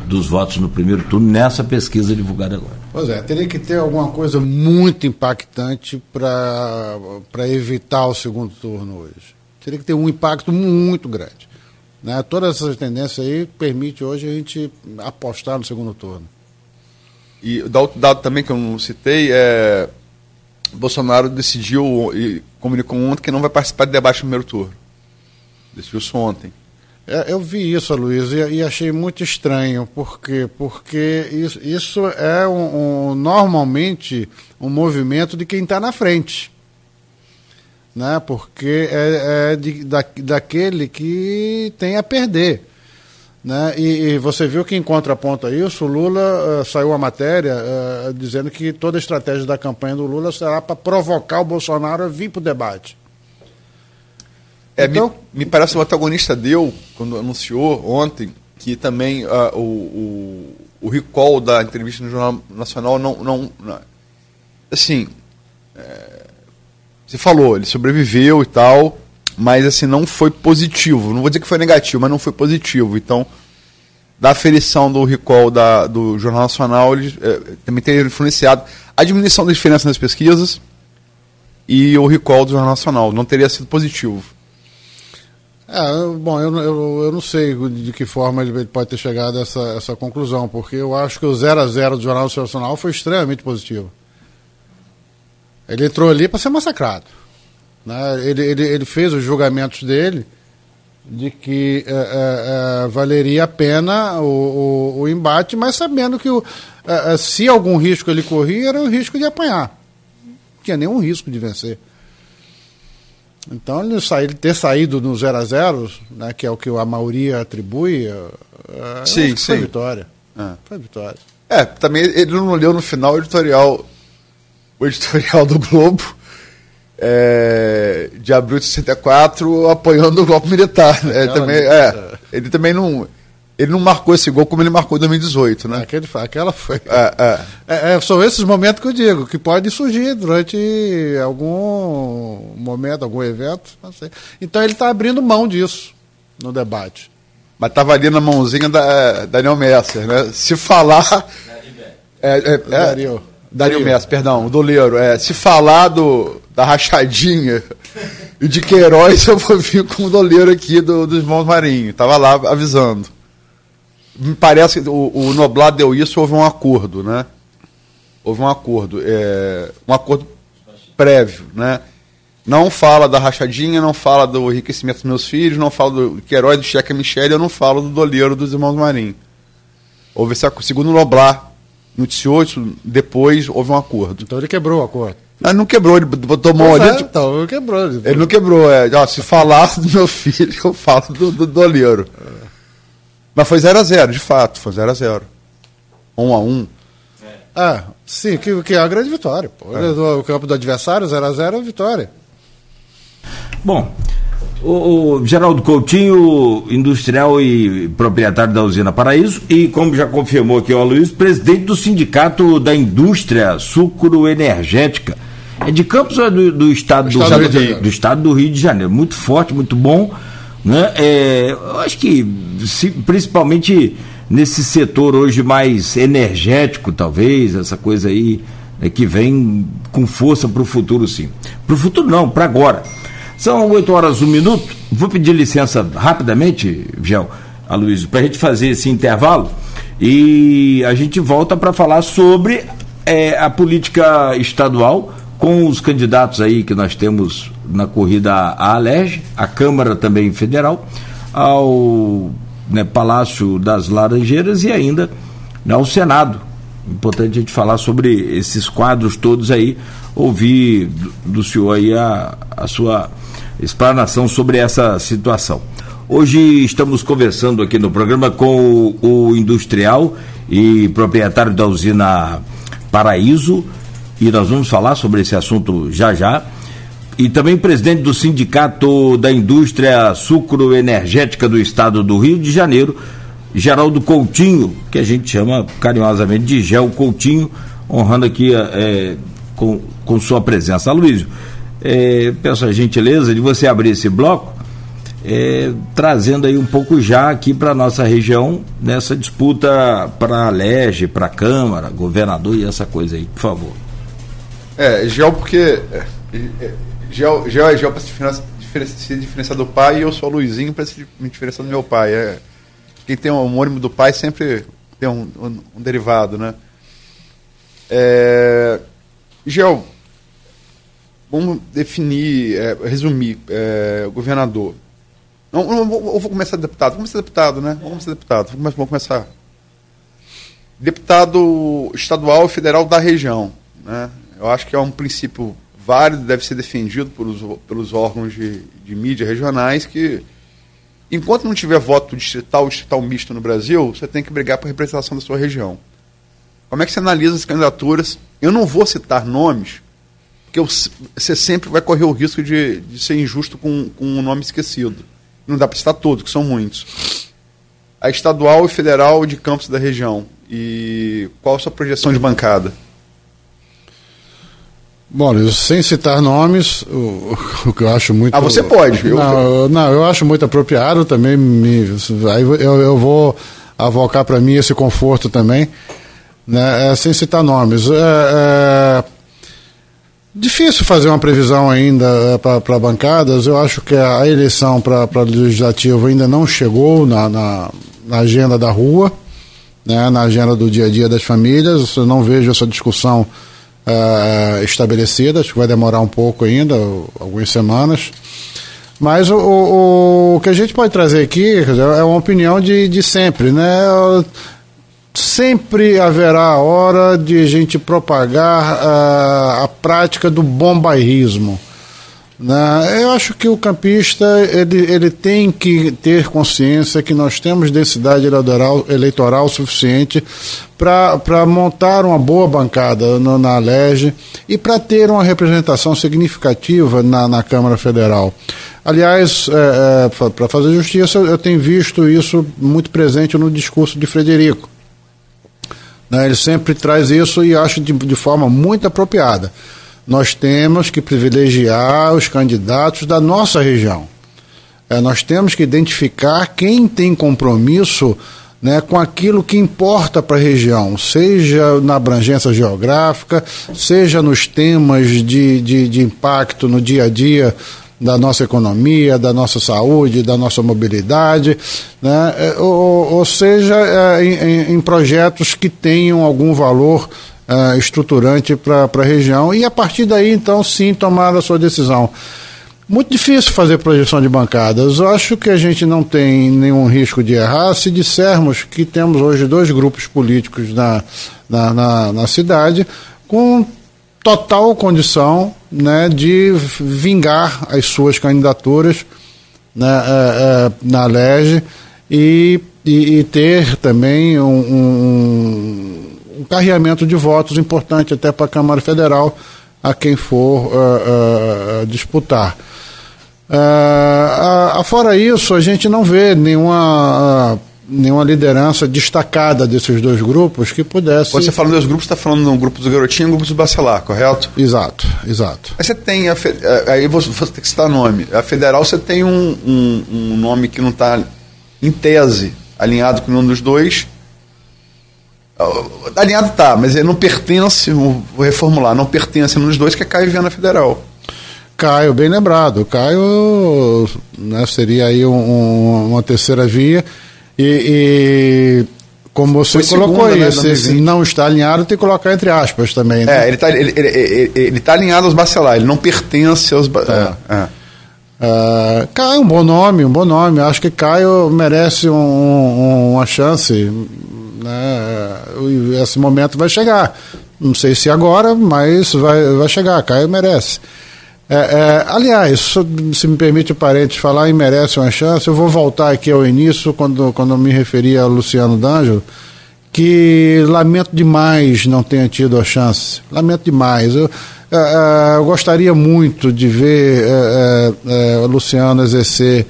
dos votos no primeiro turno nessa pesquisa divulgada agora. Pois é, teria que ter alguma coisa muito impactante para evitar o segundo turno hoje. Teria que ter um impacto muito grande. Né? Todas essas tendências aí permite hoje a gente apostar no segundo turno. E o dado também que eu não citei é Bolsonaro decidiu e comunicou ontem que não vai participar de debate no primeiro turno. Decidiu isso ontem. É, eu vi isso, Luiz, e, achei muito estranho. Por quê? Porque isso, isso é um, um, normalmente um movimento de quem está na frente né? porque é, é de, da, daquele que tem a perder. Né? E, e, você viu que em contraponto a isso, o Lula uh, saiu a matéria uh, dizendo que toda a estratégia da campanha do Lula será para provocar o Bolsonaro a vir para o debate. É, então, me, me, parece que o antagonista deu, quando anunciou ontem, que também uh, o, o, o recall da entrevista no Jornal Nacional não. não, não assim. É, você falou, ele sobreviveu e tal, mas assim, não foi positivo. Não vou dizer que foi negativo, mas não foi positivo. Então, da aferição do recall da, do Jornal Nacional, ele é, também tem influenciado a diminuição da diferença nas pesquisas e o recall do Jornal Nacional. Não teria sido positivo. É, bom, eu, eu, eu não sei de que forma ele pode ter chegado a essa, essa conclusão, porque eu acho que o 0 a 0 do Jornal Nacional foi extremamente positivo. Ele entrou ali para ser massacrado. Né? Ele, ele, ele fez os julgamentos dele de que é, é, é, valeria a pena o, o, o, embate, mas sabendo que o, é, é, se algum risco ele corria, era o risco de apanhar. Não tinha nenhum risco de vencer. Então ele, sair, ter saído no 0 a 0 né, que é o que a maioria atribui, é, sim, sim. foi vitória. Foi vitória. É, também ele não leu no final o editorial o editorial do Globo é, de abril de 64 apoiando o golpe militar. Né? Ele também, é, ele também não. Ele não marcou esse gol como ele marcou em 2018, né? Aquele, aquela foi. É, é. é, é são esses momentos que eu digo, que pode surgir durante algum momento, algum evento. Então ele está abrindo mão disso no debate. Mas estava ali na mãozinha da Daniel Messer, né? Se falar. É, é, é, Dario Messi, perdão, o doleiro. É, se falar do, da rachadinha e de Queiroz, eu vou vir com o doleiro aqui do, dos irmãos Marinho. Tava lá avisando. Me parece que o, o Noblat deu isso, houve um acordo, né? Houve um acordo. É, um acordo prévio, né? Não fala da rachadinha, não fala do enriquecimento dos meus filhos, não fala do Queiroz, do Cheque Michele, eu não falo do doleiro dos irmãos Marinho. Houve esse acordo. Segundo o Noblat, noticiou isso, depois houve um acordo. Então ele quebrou o acordo. Mas não quebrou, ele botou mão ali. É, então, quebrou. Ele, ele não quebrou. É, ó, se falasse do meu filho, eu falo do, do, do Olheiro. É. Mas foi 0x0, de fato, foi 0x0. 1x1. É, sim, que, que é a grande vitória. Pô. É. O campo do adversário, 0x0 é vitória. Bom, o, o, Geraldo Coutinho, industrial e proprietário da usina Paraíso, e como já confirmou aqui o Luiz, presidente do Sindicato da Indústria Sucroenergética. É de Campos ou é do, do estado, do, estado do, do, estado do Rio de Janeiro? Muito forte, muito bom. Né? É, eu acho que se, principalmente nesse setor hoje mais energético, talvez, essa coisa aí é, que vem com força para o futuro, sim. Para o futuro não, para agora. São 8 horas, um minuto. Vou pedir licença rapidamente, Gel, Aloysio, para a gente fazer esse intervalo e a gente volta para falar sobre é, a política estadual com os candidatos aí que nós temos na corrida à Alerj, a Câmara também Federal, ao né, Palácio das Laranjeiras e ainda né, ao Senado. Importante a gente falar sobre esses quadros todos aí, ouvir do, do senhor aí a, a sua explanação sobre essa situação. Hoje estamos conversando aqui no programa com o, o industrial e proprietário da usina Paraíso, e nós vamos falar sobre esse assunto já já. E também presidente do Sindicato da Indústria Sucroenergética do Estado do Rio de Janeiro, Geraldo Coutinho, que a gente chama carinhosamente de Gel Coutinho, honrando aqui é, com, com sua presença. Luísio, é, peço a gentileza de você abrir esse bloco, é, trazendo aí um pouco já aqui para nossa região nessa disputa para a LEGE, para a Câmara, governador e essa coisa aí, por favor. É, Gel porque. Gel é Gel para se diferenciar do pai e eu sou o Luizinho para se me diferenciar do meu pai. É, quem tem um homônimo do pai sempre tem um, um, um derivado, né? É, Gel, vamos definir, é, resumir, é, governador. Não, não, vou, vou começar deputado. Vamos ser deputado, né? Vamos ser deputado. Vamos começar. Deputado estadual e federal da região. Né? Eu acho que é um princípio válido, deve ser defendido pelos, pelos órgãos de, de mídia regionais que, enquanto não tiver voto distrital, distrital misto no Brasil, você tem que brigar por representação da sua região. Como é que você analisa as candidaturas? Eu não vou citar nomes, porque você sempre vai correr o risco de, de ser injusto com, com um nome esquecido. Não dá para citar todos, que são muitos. A estadual e federal de campos da região. E qual a sua projeção de bancada? Bom, sem citar nomes, o, o, que eu acho muito. Ah, você pode. Eu... Não, não, eu acho muito apropriado também. Me, aí eu, eu vou avocar para mim esse conforto também, né, é, sem citar nomes. É, é, Difícil fazer uma previsão ainda eh, para bancadas. Eu acho que a eleição para legislativo ainda não chegou na, na, na, agenda da rua, né, na agenda do dia a dia das famílias. Eu não vejo essa discussão uh, estabelecida. Acho que vai demorar um pouco ainda, algumas semanas. Mas o, o, o, que a gente pode trazer aqui é uma opinião de, de sempre, né? sempre haverá hora de a gente propagar uh, a prática do bom bairrismo. Né? Eu acho que o campista ele, ele tem que ter consciência que nós temos densidade eleitoral, eleitoral suficiente para montar uma boa bancada no, na Alege e para ter uma representação significativa na, na Câmara Federal. Aliás, é, é, para fazer justiça, eu tenho visto isso muito presente no discurso de Frederico. Né? Ele sempre traz isso e acho de, de forma muito apropriada. Nós temos que privilegiar os candidatos da nossa região. É, nós temos que identificar quem tem compromisso né, com aquilo que importa para a região, seja na abrangência geográfica, seja nos temas de, de, de impacto no dia a dia da nossa economia, da nossa saúde, da nossa mobilidade, né? É, ou, ou seja, é, em, em, projetos que tenham algum valor é, estruturante para a região e a partir daí, então, sim, tomar a sua decisão. Muito difícil fazer projeção de bancadas. Eu acho que a gente não tem nenhum risco de errar se dissermos que temos hoje dois grupos políticos na, na, na, na cidade com total condição né, de vingar as suas candidaturas né, é, é, na LEGE e, e, e, ter também um, um, um, carreamento de votos importante até para a Câmara Federal a quem for uh, uh, disputar. Uh, fora isso, a gente não vê nenhuma nenhuma liderança destacada desses dois grupos que pudesse. Quando você fala dos grupos, está falando no grupo dos garotinhos e no grupo dos bacelar, correto? Exato, exato. Aí você tem, a, aí você, você tem que citar nome. A federal você tem um, um, um nome que não está, em tese, alinhado com nenhum dos dois. Alinhado tá, mas ele não pertence, vou reformular, não pertence nos dois, que é Caio Viana Federal. Caio, bem lembrado. Caio né, seria aí um, uma terceira via e, e como você Foi colocou segunda, aí, né, se, não está alinhado, tem que colocar entre aspas também. Né? É, ele está ele, ele, ele, ele tá alinhado aos bacelar, ele não pertence aos. É. É. Uh, Caio, um bom nome, um bom nome. Acho que Caio merece um, um, uma chance. Né? Esse momento vai chegar. Não sei se agora, mas vai, vai chegar. Caio merece. É, é, aliás, se me permite o parente falar e merece uma chance, eu vou voltar aqui ao início, quando, quando me referi a Luciano D'Angelo, que lamento demais não tenha tido a chance. Lamento demais. Eu, é, é eu gostaria muito de ver é, é, Luciano exercer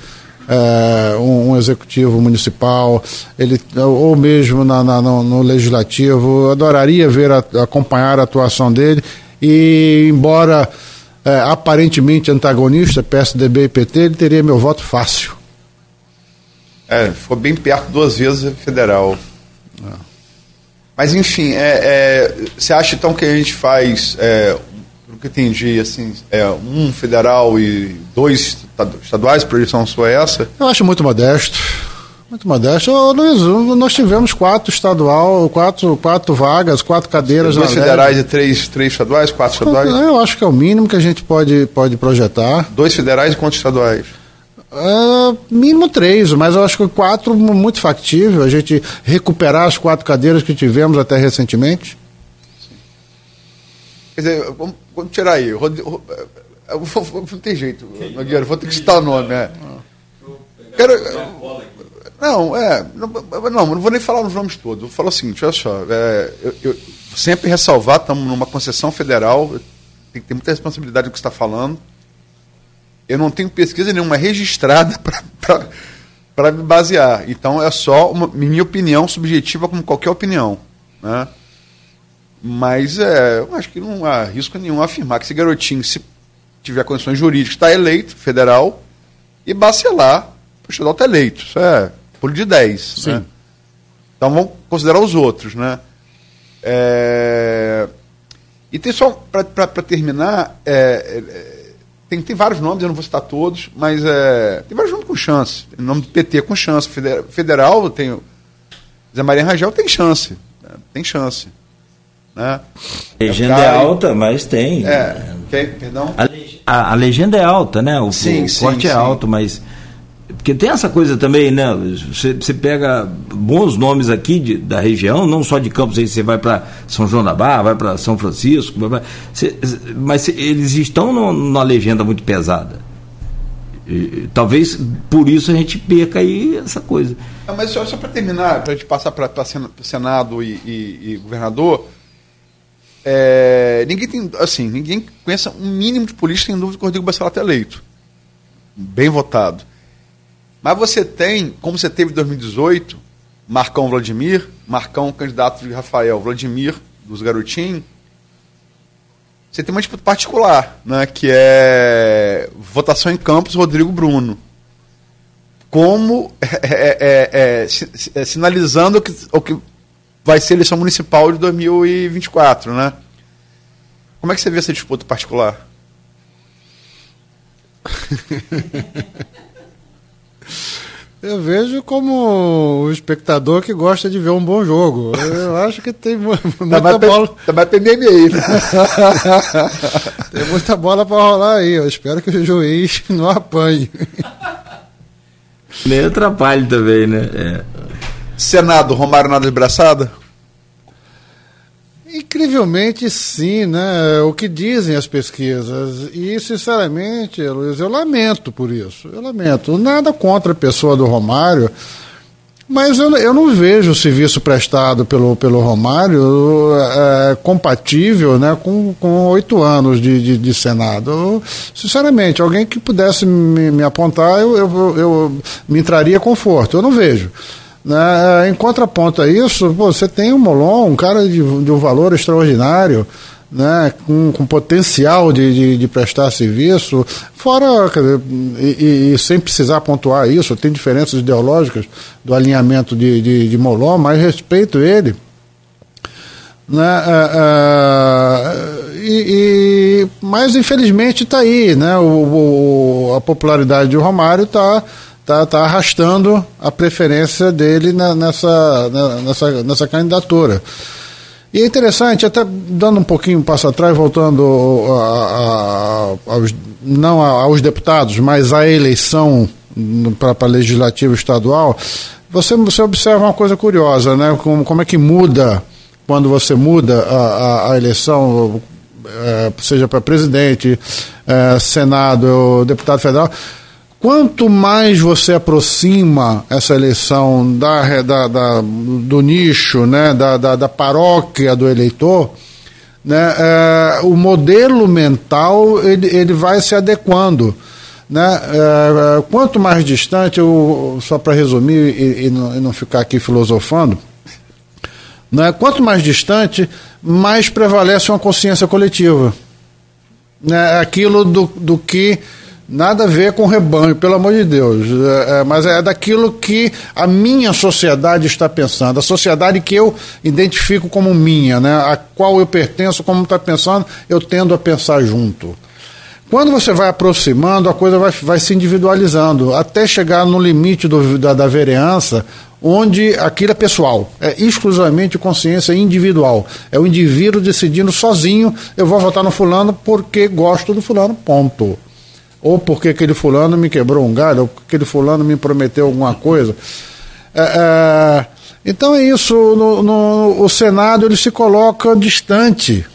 um, um, executivo municipal, ele, ou mesmo na, na, no, no, legislativo. Eu adoraria ver, a, acompanhar a atuação dele e, embora é, aparentemente antagonista, PSDB e PT, ele teria meu voto fácil. É, ficou bem perto duas vezes federal. É. Mas enfim, é, é, você acha então que a gente faz, é, pelo que entendi, assim, é, um federal e dois estaduais, a projeção sua é essa? Eu acho muito modesto. Muito modesto. Ô, Luiz, nós tivemos quatro estadual, quatro, quatro vagas, quatro cadeiras. Dois federais e três, três estaduais, quatro estaduais? Eu acho que é o mínimo que a gente pode, pode projetar. Dois federais e quantos estaduais? Uh, mínimo três, mas eu acho que quatro muito factível. A gente recuperar as quatro cadeiras que tivemos até recentemente. Quer dizer, vamos, tirar aí. Vou, não tem jeito, Nogueira, vou ter que citar o nome. É. Quero, não, é. Não, não, não vou nem falar os nomes todos. Vou falar o seguinte, olha só. É, eu, eu, sempre ressalvar, estamos numa concessão federal, tem que ter muita responsabilidade no que está falando. Eu não tenho pesquisa nenhuma registrada para me basear. Então é só uma minha opinião subjetiva, como qualquer opinião. Né? Mas é, eu acho que não há risco nenhum afirmar que esse garotinho, se tiver condições jurídicas, está eleito federal e bacelar o estadual está eleito. Isso é pulo de 10. Sim. Né? Então vamos considerar os outros. Né? É... E tem só, para terminar, é, é, tem, tem vários nomes, eu não vou citar todos, mas é, tem vários nomes com chance. Tem nome do PT com chance. Federal, tem. Zé Maria Rangel tem chance. Né? Tem chance. Né? Legenda é alta, mas tem. É, okay, perdão? A, a, a, legenda é alta, né? O, sim, o corte sim, é sim. alto, mas porque tem essa coisa também, né? Você, você pega bons nomes aqui de, da região, não só de Campos, aí você vai para São João da Barra, vai para São Francisco, pra, você, mas eles estão no, numa legenda muito pesada. E, talvez por isso a gente perca aí essa coisa. Não, mas só, só para terminar, para a gente passar para Senado e, e, e governador, é, ninguém tem, assim, ninguém conhece um mínimo de política tem dúvida que o Rodrigo Bacelar está eleito. Bem votado. Mas você tem, como você teve em 2018, Marcão Vladimir, Marcão candidato de Rafael, Vladimir dos Garotinhos, você tem uma disputa particular, né, que é votação em campos Rodrigo Bruno. Como é, é, é, é, sinalizando o que, o que vai ser a eleição municipal de 2024, né? Como é que você vê essa disputa particular? Eu vejo como o espectador que gosta de ver um bom jogo. Eu acho que tem muita tá bola. Tem meme aí, né? tem muita bola para rolar aí. Eu espero que o juiz não apanhe. Nem atrapalhe também, né? É. Senado, Romário nada de braçada? Incrivelmente sim, né? O que dizem as pesquisas. E, sinceramente, Luiz, eu lamento por isso. Eu lamento. Nada contra a pessoa do Romário, mas eu, eu não vejo o serviço prestado pelo, pelo Romário é, compatível né, com oito anos de, de, de, Senado. Eu, sinceramente, alguém que pudesse me, me apontar, eu, eu, eu me entraria conforto. Eu não vejo. Né? Em contraponto a isso, pô, você tem o Molon, um cara de, de um valor extraordinário, né, com, com potencial de, de, de, prestar serviço, fora, dizer, e, e, sem precisar pontuar isso, tem diferenças ideológicas do alinhamento de, de, de Molon, mas respeito ele. Né, uh, uh, e, e, mas infelizmente está aí, né, o, o, a popularidade de Romário está tá, tá arrastando a preferência dele na, nessa, na, nessa, nessa candidatura. E é interessante, até dando um pouquinho um passo atrás, voltando a, a, aos, não aos deputados, mas à eleição para legislativo estadual, você, você observa uma coisa curiosa, né? Como, como é que muda quando você muda a, a, a eleição, é, seja para presidente, é, Senado, deputado federal Quanto mais você aproxima essa eleição da, da, da do nicho, né, da, da, da, paróquia do eleitor, né, é, o modelo mental ele, ele vai se adequando. Né? É, quanto mais distante, eu, só para resumir e, e, não, e, não, ficar aqui filosofando, né? quanto mais distante, mais prevalece uma consciência coletiva. Né? Aquilo do, do que Nada a ver com rebanho, pelo amor de Deus. É, é, mas é daquilo que a minha sociedade está pensando, a sociedade que eu identifico como minha, né? a qual eu pertenço, como está pensando, eu tendo a pensar junto. Quando você vai aproximando, a coisa vai, vai se individualizando, até chegar no limite do, da, da vereança, onde aquilo é pessoal, é exclusivamente consciência individual. É o indivíduo decidindo sozinho, eu vou votar no fulano porque gosto do fulano, ponto ou porque aquele fulano me quebrou um galho, ou aquele fulano me prometeu alguma coisa. É, é, então é isso, no, no, o Senado ele se coloca distante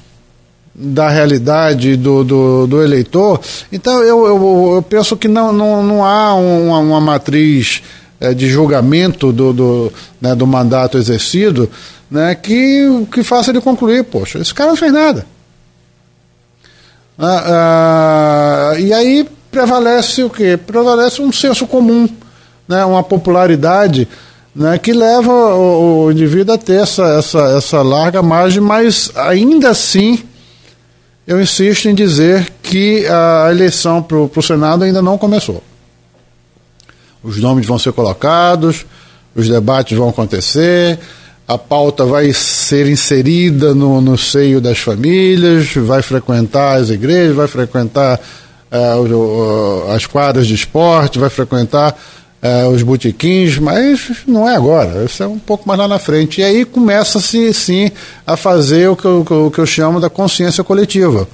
da realidade do, do, do eleitor. Então eu, eu, eu, penso que não, não, não há uma, uma matriz é, de julgamento do, do, né, do mandato exercido né, que, que faça ele concluir, poxa, esse cara não fez nada. Ah, ah, e aí prevalece o quê? Prevalece um senso comum, né? uma popularidade né? que leva o, o indivíduo a ter essa, essa, essa larga margem, mas ainda assim eu insisto em dizer que a eleição para o Senado ainda não começou. Os nomes vão ser colocados, os debates vão acontecer, a pauta vai ser inserida no, no seio das famílias, vai frequentar as igrejas, vai frequentar é, as quadras de esporte, vai frequentar é, os botequins, mas não é agora, isso é um pouco mais lá na frente. E aí começa-se, sim, a fazer o que eu, o que eu chamo da consciência coletiva.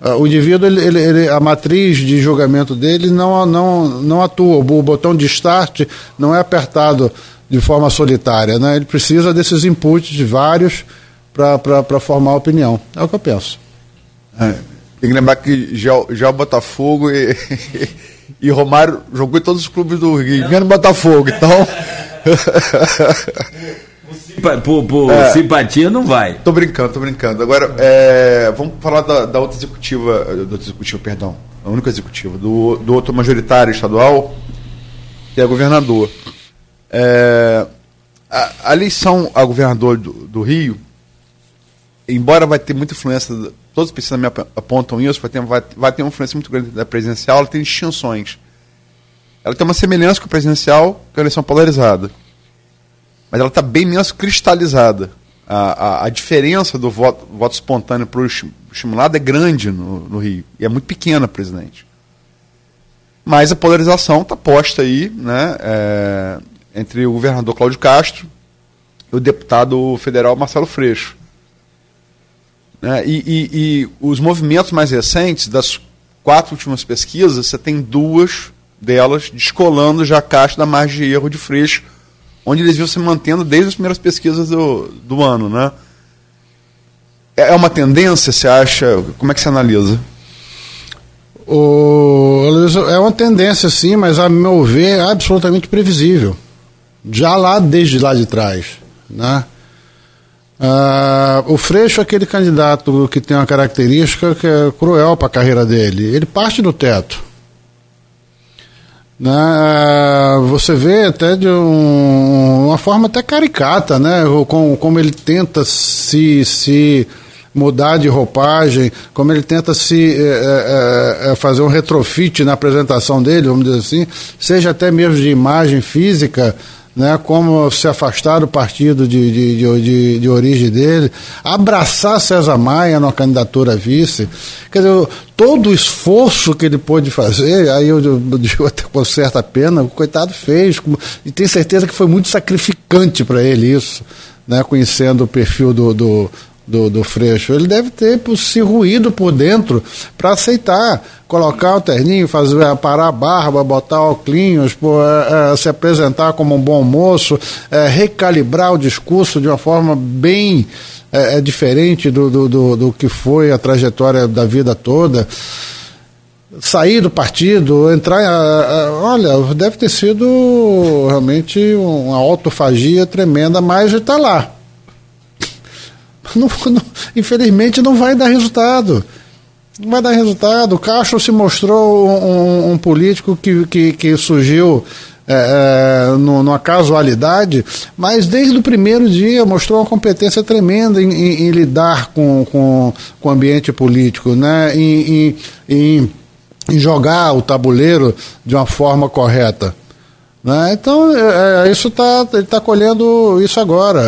É, o indivíduo, ele, ele, ele, a matriz de julgamento dele não, não, não atua, o botão de start não é apertado de forma solitária, né? ele precisa desses inputs de vários para formar opinião. É o que eu penso. É. Tem que lembrar que já, já o Botafogo e, e Romário jogou em todos os clubes do Rio, menos Botafogo, então. por, por é, simpatia não vai. Tô brincando, tô brincando. Agora, é, vamos falar da, da, outra executiva, do outro executivo, perdão, a única executiva, do, do outro majoritário estadual, que é governador. É, a, a, eleição a governador do, do Rio, embora vai ter muita influência todos os pesquisadores me apontam isso, vai ter, vai, vai ter uma influência muito grande da presidencial, ela tem distinções. Ela tem uma semelhança com a presidencial, com a eleição polarizada. Mas ela está bem menos cristalizada. A, a, a, diferença do voto, voto espontâneo para o estimulado é grande no, no, Rio. E é muito pequena, presidente. Mas a polarização está posta aí né, é, entre o governador Cláudio Castro e o deputado federal Marcelo Freixo. Né? E, e, e, os movimentos mais recentes, das quatro últimas pesquisas, você tem duas delas descolando já a caixa da margem de erro de Freixo, onde eles vinham se mantendo desde as primeiras pesquisas do, do ano. Né? É uma tendência, você acha? Como é que você analisa? O, é uma tendência, sim, mas a meu ver é absolutamente previsível. Já lá desde lá de trás. Né? Ah, o Freixo é aquele candidato que tem uma característica que é cruel para a carreira dele. Ele parte do teto. Né? Você vê até de um, uma forma até caricata, né? como, como ele tenta se, se mudar de roupagem, como ele tenta se é, é, fazer um retrofit na apresentação dele, vamos dizer assim, seja até mesmo de imagem física, né, como se afastar do partido de, de, de, de, origem dele, abraçar César Maia na candidatura a vice. Quer dizer, todo o esforço que ele pôde fazer, aí eu digo até com certa pena, o coitado fez, e tenho certeza que foi muito sacrificante para ele isso, né, conhecendo o perfil do, do do, do Freixo, ele deve ter se ruído por dentro para aceitar, colocar o terninho, fazer, parar a barba, botar óculos, é, é, se apresentar como um bom moço, é, recalibrar o discurso de uma forma bem é, é diferente do, do, do, do que foi a trajetória da vida toda sair do partido, entrar. Olha, deve ter sido realmente uma autofagia tremenda, mas está lá. Não, não, infelizmente não vai dar resultado. Não vai dar resultado. O Castro se mostrou um, um, político que, que, que surgiu é, é, numa casualidade, mas desde o primeiro dia mostrou uma competência tremenda em, em, em lidar com, com, com o ambiente político, né? em, em, em jogar o tabuleiro de uma forma correta. Né? Então, é, é isso tá, ele está colhendo isso agora.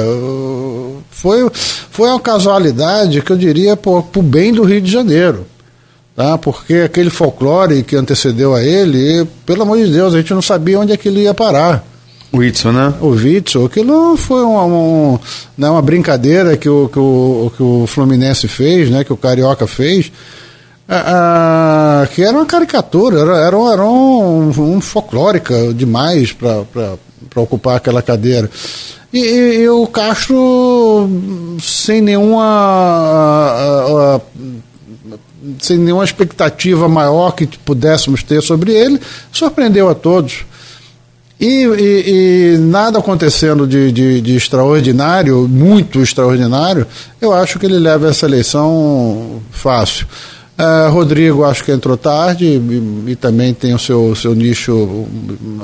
Foi, foi uma casualidade que eu diria para o bem do Rio de Janeiro. Tá? Porque aquele folclore que antecedeu a ele, pelo amor de Deus, a gente não sabia onde aquilo ia parar. O Witzel, né? O Witzel, aquilo foi uma, um, né, uma brincadeira que o, que, o, que o Fluminense fez, né, que o Carioca fez, ah, que era uma caricatura, era, era, era um, um folclórica demais para ocupar aquela cadeira. E, e, e, o Castro, sem nenhuma. sem nenhuma expectativa maior que pudéssemos ter sobre ele, surpreendeu a todos. E, e, e, nada acontecendo de, de, de, extraordinário, muito extraordinário, eu acho que ele leva essa eleição fácil. Uh, Rodrigo acho que entrou tarde e, e, também tem o seu, seu nicho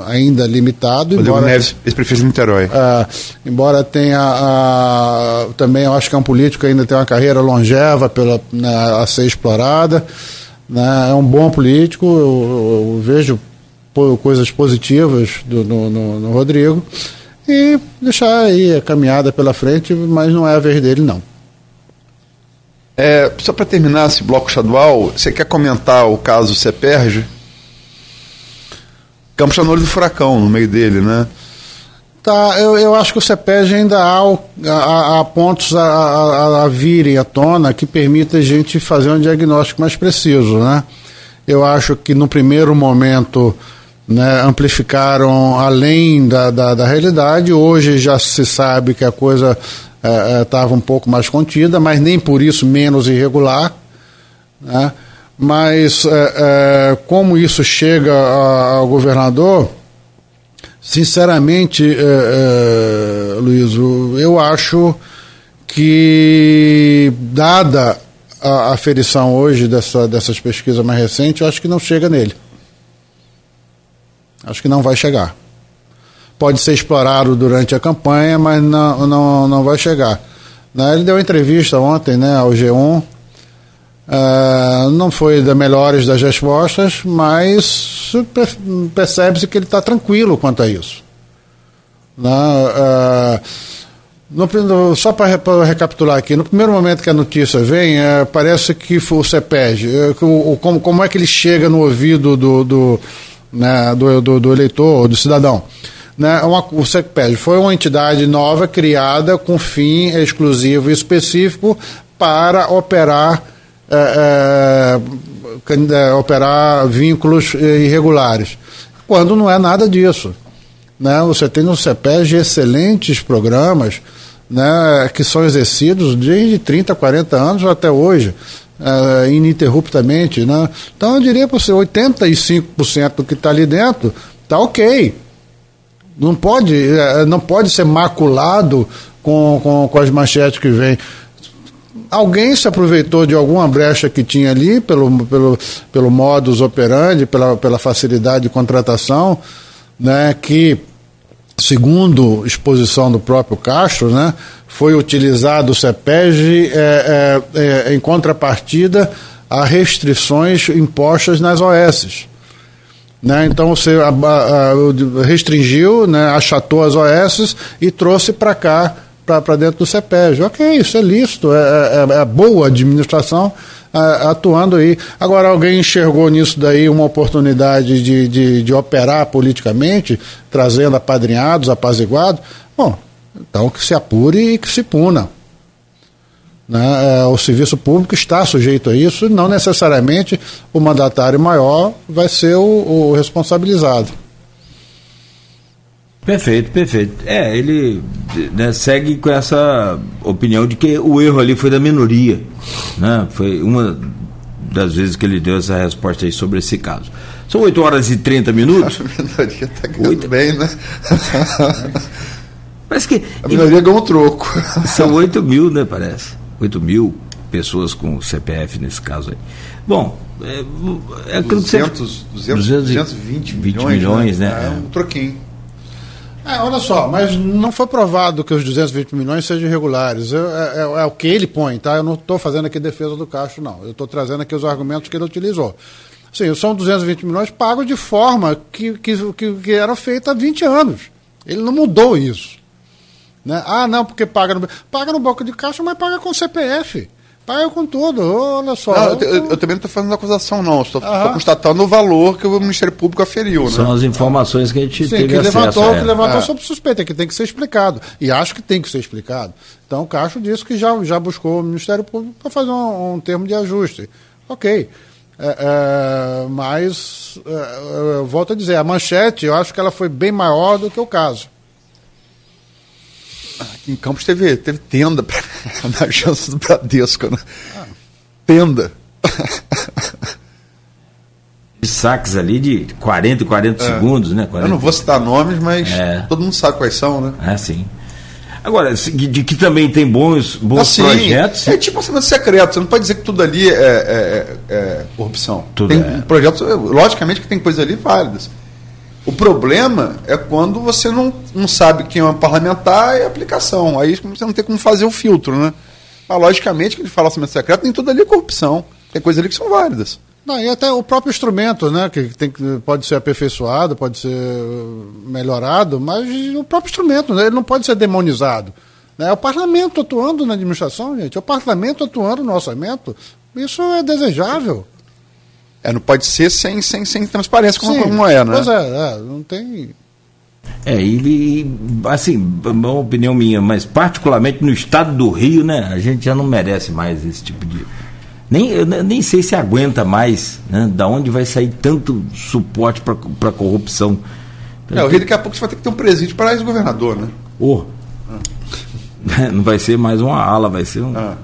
ainda limitado. Rodrigo embora, Neves, ex-prefeito de Niterói. Uh, embora tenha também, eu acho que é um político que ainda tem uma carreira longeva pela, né, a ser explorada. Né, é um bom político, eu, eu, eu vejo coisas positivas do, no, no, no Rodrigo. E deixar aí a caminhada pela frente, mas não é a vez dele, não. É, só para terminar esse bloco estadual, você quer comentar o caso CEPERJ? Campos está do furacão, no meio dele, né? Tá, eu, eu acho que o CEPERJ ainda há, há, há pontos a, a, a, virem à tona que permitem a gente fazer um diagnóstico mais preciso, né? Eu acho que no primeiro momento né, amplificaram além da, da, da realidade, hoje já se sabe que a coisa estava é, é, um pouco mais contida, mas nem por isso menos irregular. Né? Mas é, como isso chega ao governador, sinceramente, Luiz, eu acho que, dada a aferição hoje dessa, dessas pesquisas mais recentes, eu acho que não chega nele. Acho que não vai chegar pode ser explorado durante a campanha, mas não, não, não vai chegar. Né? Ele deu entrevista ontem né, ao G1, uh, não foi das melhores das respostas, mas percebe-se que ele está tranquilo quanto a isso. Né? Uh, no, só para recapitular aqui, no primeiro momento que a notícia vem, é, parece que o CEPEG, é, o, como, como é que ele chega no ouvido do, do, né, do, do, do eleitor, do cidadão? Né, uma, o SECPED foi uma entidade nova criada com fim exclusivo e específico para operar, é, é, operar vínculos irregulares, quando não é nada disso. Né? Você tem no CEPEG excelentes programas né, que são exercidos desde 30, 40 anos até hoje, ininterruptamente. Né? Então eu diria para você, 85% do que está ali dentro está ok. Não pode, uh, não pode ser maculado com, com, com as manchetes que vêm alguém se aproveitou de alguma brecha que tinha ali, pelo, pelo, pelo modus operandi, pela, pela facilidade de contratação, né, que segundo exposição do próprio Castro, né, foi utilizado o CEPEG é, é, é, em contrapartida a restrições impostas nas OS. Né? Então você a, a, restringiu, né, achatou as OS e trouxe para cá, para dentro do CEPEG. Ok, isso é lícito, é, é, é boa administração atuando aí. Agora, alguém enxergou nisso daí uma oportunidade de, de, de operar politicamente, trazendo apadrinhados, apaziguados? Bom, então que se apure e que se puna. Né? É, o serviço público está sujeito a isso, não necessariamente o mandatário maior vai ser o, o responsabilizado. Perfeito, perfeito. É, ele né, segue com essa opinião de que o erro ali foi da minoria. Né? Foi uma das vezes que ele deu essa resposta aí sobre esse caso. São 8 horas e 30 minutos. A minoria está ganhando 8... bem, né? Parece que. A minoria ganhou um troco. São 8 mil, né? Parece. 8 mil pessoas com CPF nesse caso aí. Bom, é, é aquilo 200, que você. 200, 220 milhões, milhões né? né? É um troquinho. É, olha só, mas não foi provado que os 220 milhões sejam irregulares. É, é, é o que ele põe, tá? Eu não estou fazendo aqui defesa do Castro, não. Eu estou trazendo aqui os argumentos que ele utilizou. Sim, são 220 milhões pagos de forma que, que, que, que era feita há 20 anos. Ele não mudou isso. Né? Ah, não, porque paga no, paga no banco de caixa, mas paga com CPF. Paga com tudo, olha só. Não, eu, eu, eu, também não estou fazendo acusação, não. Estou constatando o valor que o Ministério Público aferiu. Né? São as informações que a gente Sim, teve que levantou, que levantou é. sob suspeita, que tem que ser explicado. E acho que tem que ser explicado. Então o Castro disse que já, já buscou o Ministério Público para fazer um, um, termo de ajuste. Ok. É, é, mas, é, eu volto a dizer, a manchete, eu acho que ela foi bem maior do que o caso. Aqui em Campos teve, teve tenda pra, na agência do Bradesco, né? Ah. Tenda. De saques ali de 40 e 40 é. segundos, né? 40... Eu não vou citar nomes, mas é. todo mundo sabe quais são, né? É, sim. Agora, de que também tem bons, bons assim, projetos. É tipo orçamento secreto, você não pode dizer que tudo ali é, é, é, é corrupção. Tudo tem é. projetos, logicamente que tem coisas ali válidas. O problema é quando você não, não sabe quem é um parlamentar e aplicação. Aí você não tem como fazer o filtro, né? Mas, logicamente, que ele fala orçamento secreto, nem tudo ali é corrupção. Tem coisas ali que são válidas. Não, e até o próprio instrumento, né? Que tem, pode ser aperfeiçoado, pode ser melhorado, mas o próprio instrumento, né, ele não pode ser demonizado. Né? É o parlamento atuando na administração, gente. É o parlamento atuando no orçamento. Isso é desejável. É, não pode ser sem, sem, sem transparência como, Sim, como é, né? Pois é, é, não tem. É, e, assim, uma opinião minha, mas particularmente no estado do Rio, né, a gente já não merece mais esse tipo de. Nem, eu nem sei se aguenta mais, né? Da onde vai sair tanto suporte para corrupção. É, o Rio daqui a pouco você vai ter que ter um presídio para ex-governador, né? Oh. Ah. Não vai ser mais uma ala, vai ser um. Ah.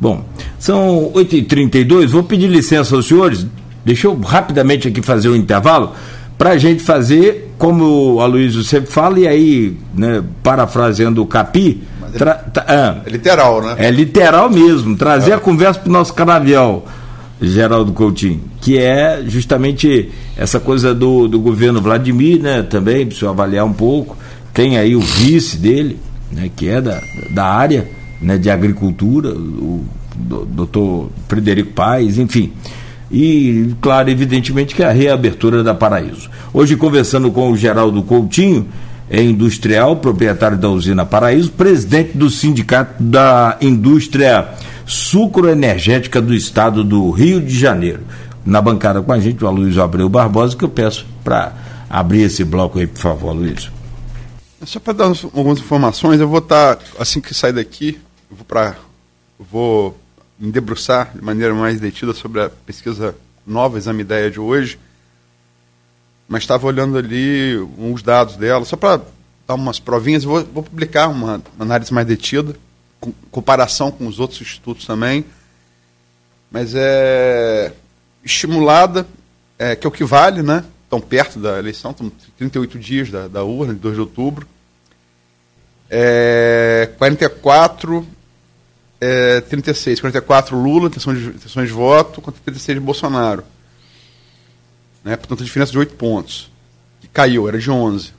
Bom, são 8h32, vou pedir licença aos senhores, deixa eu rapidamente aqui fazer o um intervalo, para a gente fazer, como o Aloysio sempre fala, e aí, né, parafraseando o Capi. Tra, tra, ah, é literal, né? É literal mesmo, trazer é. a conversa para o nosso canavial, Geraldo Coutinho, que é justamente essa coisa do, do governo Vladimir, né, também, para o senhor avaliar um pouco. Tem aí o vice dele, né, que é da, da área né, de agricultura, o doutor Frederico Paes, enfim. E, claro, evidentemente que a reabertura da Paraíso. Hoje, conversando com o Geraldo Coutinho, é industrial, proprietário da usina Paraíso, presidente do Sindicato da Indústria Sucroenergética do Estado do Rio de Janeiro. Na bancada com a gente, o Aloysio Abreu Barbosa, que eu peço para abrir esse bloco aí, por favor, Aloysio. Só para dar algumas informações, eu vou estar, tá, assim que sair daqui, vou para. Vou me debruçar de maneira mais detida sobre a pesquisa nova, Exame Ideia de hoje, mas estava olhando ali uns dados dela, só para dar umas provinhas, vou, vou publicar uma, uma análise mais detida, com comparação com os outros institutos também. Mas é estimulada, é, que é o que vale, né? Estão perto da eleição, estão 38 dias da, da urna, de 2 de outubro. É, 44, é, 36. 44 Lula, intenções de, intenções de voto, contra 36 de Bolsonaro. Né? Portanto, a diferença de 8 pontos. Que caiu, era de 11.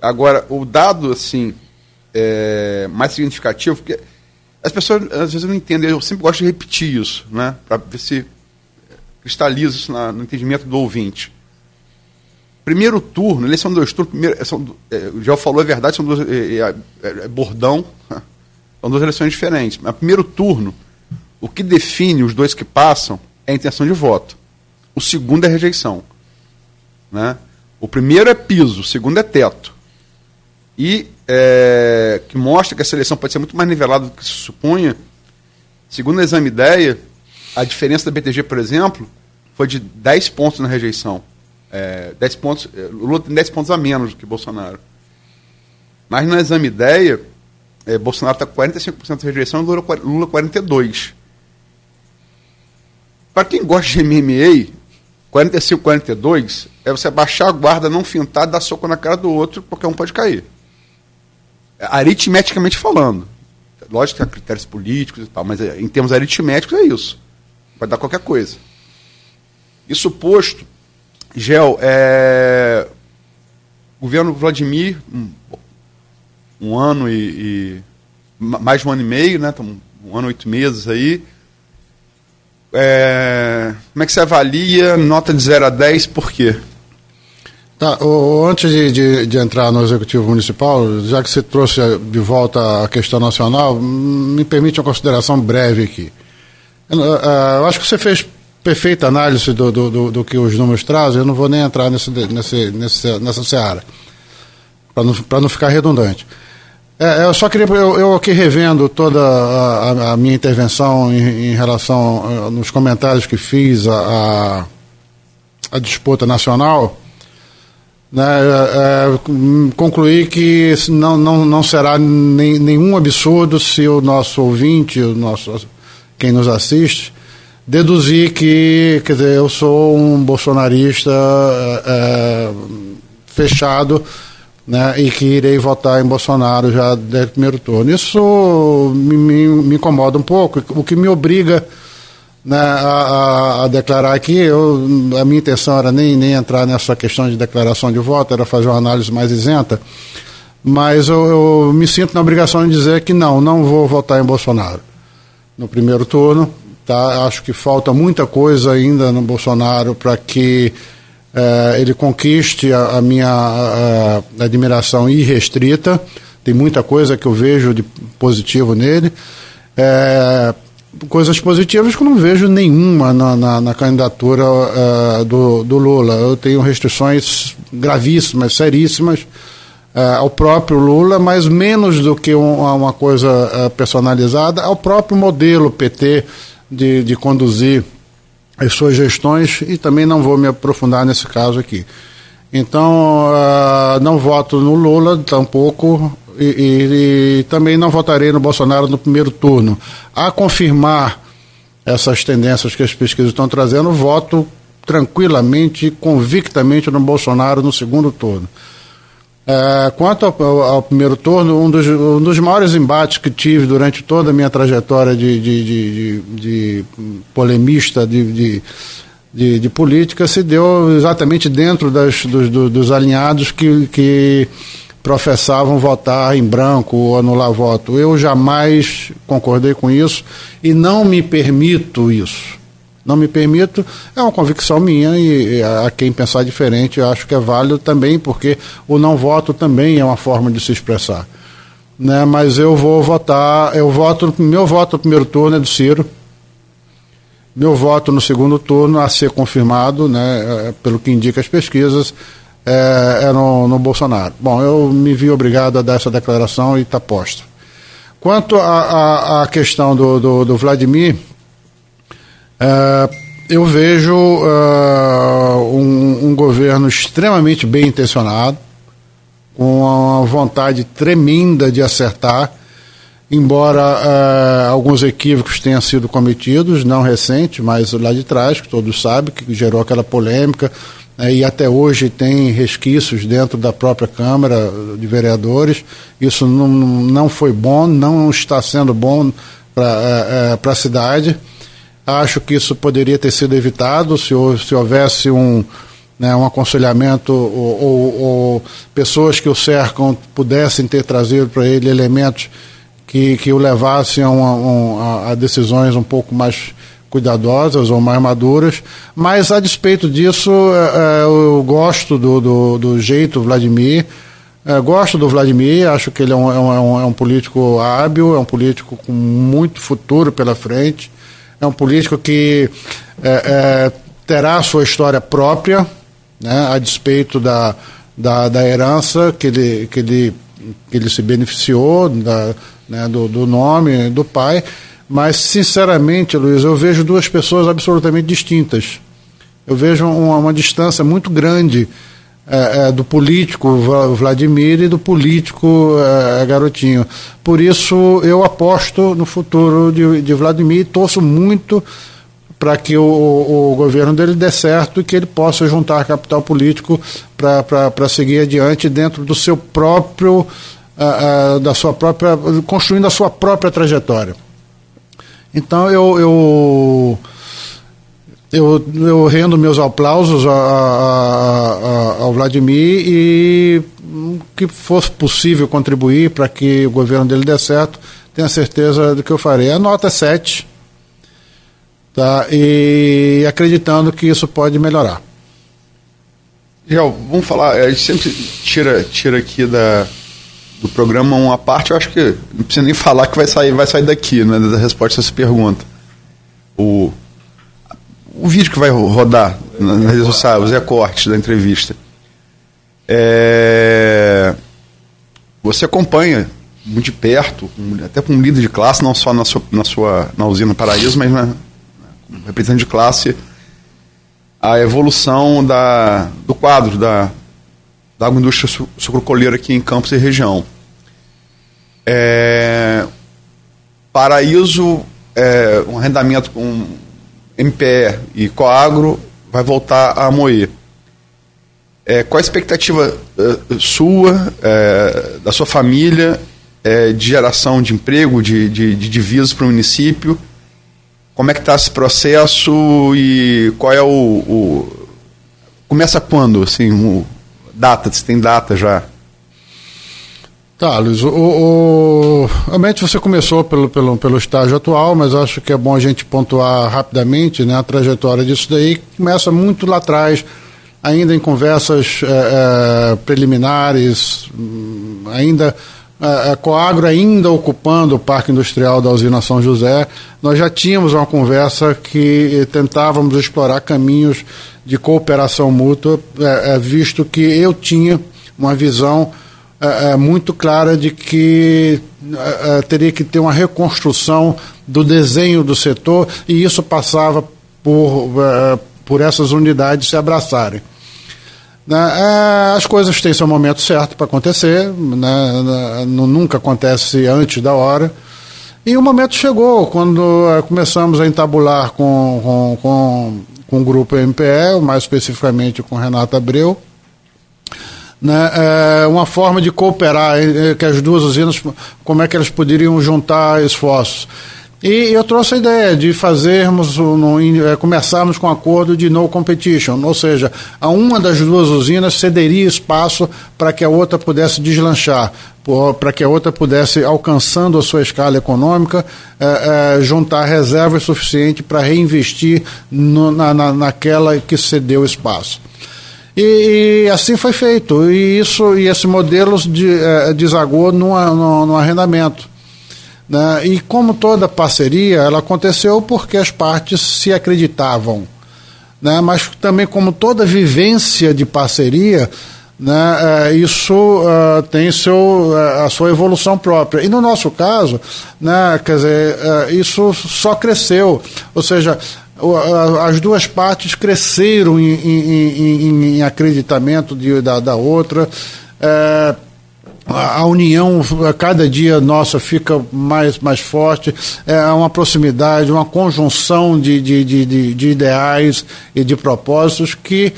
Agora, o dado, assim, é, mais significativo, porque as pessoas às vezes não entendem, eu sempre gosto de repetir isso, né? Para ver se cristaliza isso na, no entendimento do ouvinte. Primeiro turno, eleição dois turnos, primeiro, são, é, já falou, é verdade, são é, é, é, é bordão, são duas eleições diferentes. Mas primeiro turno, o que define os dois que passam é a intenção de voto. O segundo é rejeição. Né? O primeiro é piso, o segundo é teto. E é, que mostra que a seleção pode ser muito mais nivelada do que se supunha. Segundo o exame ideia, a diferença da BTG, por exemplo, foi de 10 pontos na rejeição. É, 10 pontos, é, Lula tem 10 pontos a menos do que Bolsonaro. Mas no exame ideia, é, Bolsonaro está com 45% de rejeição e Lula, Lula 42%. Para quem gosta de MMA, 45, 42 é você baixar a guarda, não fintar, dar soco na cara do outro, qualquer um pode cair. Aritmeticamente falando. Lógico que há critérios políticos e tal, mas é, em termos aritméticos é isso. Pode dar qualquer coisa. Isso posto, Gel, é, governo Vladimir, um, um ano e, e, mais de um ano e meio, né? Um ano e oito meses aí. É, como é que você avalia nota de 0 a 10, por quê? Tá, o, antes de, de, de, entrar no Executivo Municipal, já que você trouxe de volta a questão nacional, me permite uma consideração breve aqui. Eu, eu acho que você fez perfeita análise do, do, do, do, que os números trazem, eu não vou nem entrar nesse, nesse, nesse, nessa seara, para não, não ficar redundante. É, eu só queria, eu, eu aqui revendo toda a, a minha intervenção em, em, relação, nos comentários que fiz a, a, a disputa nacional, né, é, é, concluir que não, não, não será nem, nenhum absurdo se o nosso ouvinte, o nosso, quem nos assiste, deduzir que quer dizer, eu sou um bolsonarista é, fechado né, e que irei votar em Bolsonaro já desde o primeiro turno. Isso me, me, me incomoda um pouco, o que me obriga né, a, a, declarar aqui, eu, a minha intenção era nem, nem entrar nessa questão de declaração de voto, era fazer uma análise mais isenta, mas eu, eu me sinto na obrigação de dizer que não, não vou votar em Bolsonaro no primeiro turno. Tá? Acho que falta muita coisa ainda no Bolsonaro para que eh, ele conquiste a, a minha a, a admiração irrestrita. Tem muita coisa que eu vejo de positivo nele. É, coisas positivas que eu não vejo nenhuma na, na, na candidatura uh, do, do Lula. Eu tenho restrições gravíssimas, seríssimas uh, ao próprio Lula, mas menos do que um, uma coisa uh, personalizada ao próprio modelo PT de, de conduzir as suas gestões e também não vou me aprofundar nesse caso aqui. Então, não voto no Lula, tampouco e, e, e, também não votarei no Bolsonaro no primeiro turno. A confirmar essas tendências que as pesquisas estão trazendo, voto tranquilamente, convictamente no Bolsonaro no segundo turno. É, quanto ao, ao, primeiro turno, um dos, um dos maiores embates que tive durante toda a minha trajetória de, de, de, de polemista, de, de, política, se deu exatamente dentro das, dos, dos alinhados que, que professavam votar em branco ou anular voto. Eu jamais concordei com isso e não me permito isso. Não me permito, é uma convicção minha e a quem pensar diferente eu acho que é válido também, porque o não voto também é uma forma de se expressar. Né? Mas eu vou votar, eu voto, meu voto no primeiro turno é do Ciro. Meu voto no segundo turno a ser confirmado, né, é, pelo que indica as pesquisas, é, é no, no, Bolsonaro. Bom, eu me vi obrigado a dar essa declaração e está posta. Quanto à questão do, do, do Vladimir, é, eu vejo é, um, um, governo extremamente bem intencionado, com uma vontade tremenda de acertar, embora uh, alguns equívocos tenham sido cometidos, não recente, mas lá de trás, que todos sabem, que gerou aquela polêmica, uh, e até hoje tem resquícios dentro da própria Câmara de Vereadores. Isso não, não foi bom, não está sendo bom para uh, a cidade. Acho que isso poderia ter sido evitado se, se houvesse um, né, um aconselhamento ou, ou, ou, pessoas que o cercam pudessem ter trazido para ele elementos que, que o levassem a, a, decisões um pouco mais cuidadosas ou mais maduras, mas a despeito disso, é, é, eu gosto do, do, do jeito Vladimir, é, gosto do Vladimir, acho que ele é um, é, um, é um político hábil, é um político com muito futuro pela frente, é um político que é, é, terá sua história própria, né, a despeito da, da, da herança que ele, que, ele, que ele se beneficiou, da, né, do, do nome do pai. Mas, sinceramente, Luiz, eu vejo duas pessoas absolutamente distintas. Eu vejo uma, uma distância muito grande é, é, do político Vladimir e do político é, Garotinho. Por isso, eu aposto no futuro de, de Vladimir e torço muito para que o, o, governo dele dê certo e que ele possa juntar capital político para seguir adiante dentro do seu próprio, uh, uh, da sua própria, construindo a sua própria trajetória. Então eu, eu eu, eu rendo meus aplausos a, a, a, ao Vladimir e que fosse possível contribuir para que o governo dele dê certo, tenha certeza do que eu farei. A nota é 7 tá? e acreditando que isso pode melhorar. Gel, vamos falar, a gente sempre tira, tira aqui da, do programa uma parte, eu acho que não precisa nem falar que vai sair, vai sair daqui, né, da resposta a essa pergunta. O, o vídeo que vai rodar nas redes sociais, os recortes da entrevista. É, você acompanha muito de perto, até com um líder de classe, não só na sua, na sua na usina Paraíso, mas na, representante de classe, a evolução da, do quadro da, da agroindústria sucrocoleira aqui em Campos e região. É, Paraíso, é, um arrendamento com MPE e Coagro vai voltar a moer. É, qual a expectativa uh, sua, é, da sua família, é, de geração de emprego, de, de, de divisas para o município como é que está esse processo e qual é o, o começa quando, assim, o, data, se tem data já? Tá, Luiz, o, o, realmente você começou pelo, pelo, pelo estágio atual, mas acho que é bom a gente pontuar rapidamente né, a trajetória disso daí, começa muito lá atrás, ainda em conversas é, é, preliminares, hum, ainda a, Coagro ainda ocupando o Parque Industrial da usina São José, nós já tínhamos uma conversa que tentávamos explorar caminhos de cooperação mútua, é, é, visto que eu tinha uma visão é, é muito clara de que é, é, teria que ter uma reconstrução do desenho do setor e isso passava por, por essas unidades se abraçarem. Né? É, as coisas têm seu momento certo para acontecer, né? né nunca acontece antes da hora. E o momento chegou quando é, começamos a entabular com, com, com, com o grupo MPE, mais especificamente com Renata Abreu, né, é, uma forma de cooperar, que as duas usinas, como é que elas poderiam juntar esforços. E eu trouxe a ideia de fazermos, é, começarmos com um acordo de no competition, ou seja, a uma das duas usinas cederia espaço para que a outra pudesse deslanchar, para que a outra pudesse, alcançando a sua escala econômica, é, é, juntar reservas suficientes para reinvestir no, na, na, naquela que cedeu espaço. E, e, assim foi feito. E isso e esse modelo de, é, desagou no, no, no arrendamento. Né? E como toda parceria, ela aconteceu porque as partes se acreditavam. Né? Mas também como toda vivência de parceria, né, é, isso uh, tem seu, a sua evolução própria. E no nosso caso, né, quer dizer, uh, isso só cresceu. Ou seja, as duas partes cresceram em, em, em, em acreditamento de, da, da outra. a união a cada dia nossa fica mais, mais forte, é uma proximidade, uma conjunção de, de, de, de ideais e de propósitos que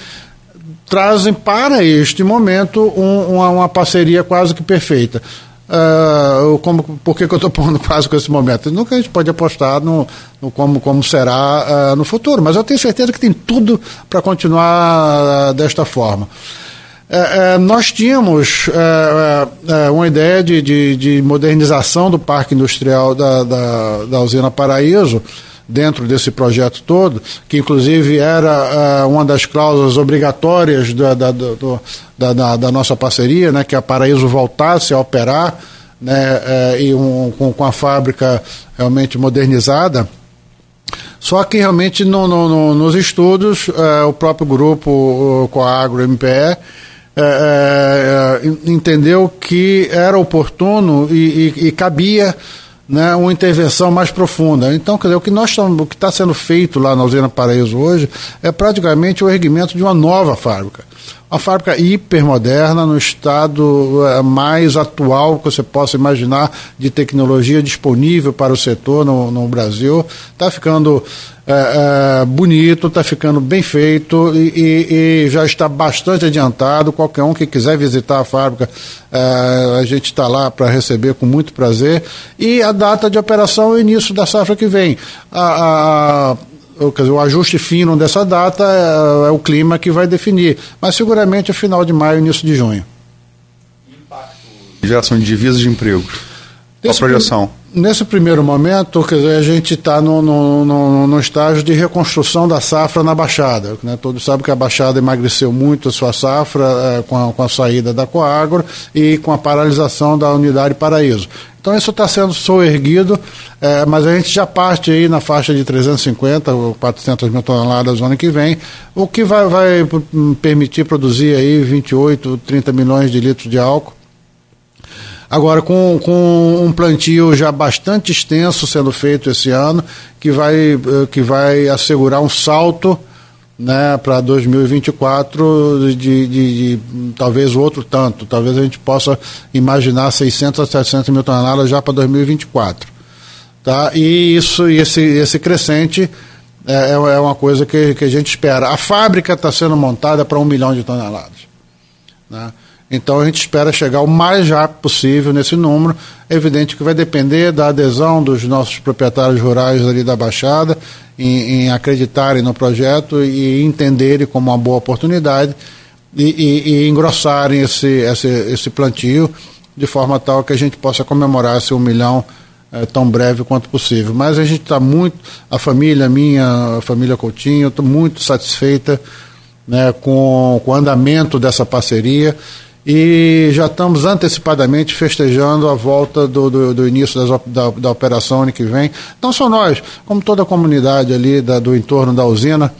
trazem para este momento um, uma, uma, parceria quase que perfeita. Uh, como, por que, que eu estou pondo quase com esse momento? Nunca a gente pode apostar no, no como, como será uh, no futuro, mas eu tenho certeza que tem tudo para continuar uh, desta forma. É, é, nós tínhamos é, é, é, uma ideia de, de, de, modernização do parque industrial da, da, da, usina Paraíso, dentro desse projeto todo, que inclusive era é, uma das cláusulas obrigatórias da, da, do, da, da, nossa parceria, né, que a Paraíso voltasse a operar né, e um, com, com a fábrica realmente modernizada. Só que realmente no, no, no, nos estudos, o próprio grupo Coagro MPE é, é, é, entendeu que era oportuno e, e, e cabia né, uma intervenção mais profunda. Então, quer dizer, o que nós estamos, o que está sendo feito lá na usina Paraíso hoje é praticamente o erguimento de uma nova fábrica. Uma fábrica hipermoderna, no estado é, mais atual que você possa imaginar de tecnologia disponível para o setor no, no Brasil. Está ficando é, é, bonito, está ficando bem feito e, e, e, já está bastante adiantado. Qualquer um que quiser visitar a fábrica, é, a gente está lá para receber com muito prazer. E a data de operação é o início da safra que vem. A, a, quer dizer, o ajuste fino dessa data é, é, o clima que vai definir, mas seguramente é final de maio, início de junho. Geração de divisas de emprego. Qual a projeção? Nesse primeiro momento, quer dizer, a gente está no, no, no, no, estágio de reconstrução da safra na Baixada. Né? Todos sabem que a Baixada emagreceu muito a sua safra é, com, a, com, a, saída da Coagro e com a paralisação da unidade Paraíso. Então isso está sendo soerguido, é, mas a gente já parte aí na faixa de 350 ou 400 mil toneladas no ano que vem, o que vai, vai permitir produzir aí 28, 30 milhões de litros de álcool. Agora, com, com um plantio já bastante extenso sendo feito esse ano, que vai, eh, que vai assegurar um salto né, para 2024 de, de, de, talvez outro tanto. Talvez a gente possa imaginar 600 a 700 mil toneladas já para 2024. Tá? E isso, esse, esse crescente é, é, é uma coisa que, que a gente espera. A fábrica está sendo montada para um milhão de toneladas. Né? Então a gente espera chegar o mais rápido possível nesse número. É evidente que vai depender da adesão dos nossos proprietários rurais ali da Baixada, em, em acreditarem no projeto e entenderem como uma boa oportunidade e, e, e engrossarem esse, esse, esse plantio de forma tal que a gente possa comemorar esse um milhão é, tão breve quanto possível. Mas a gente está muito, a família minha, a família Coutinho, estou muito satisfeita né, com, com o andamento dessa parceria e já estamos antecipadamente festejando a volta do, do, do início das, da, da, operação ano que vem. Não só nós, como toda a comunidade ali da, do entorno da usina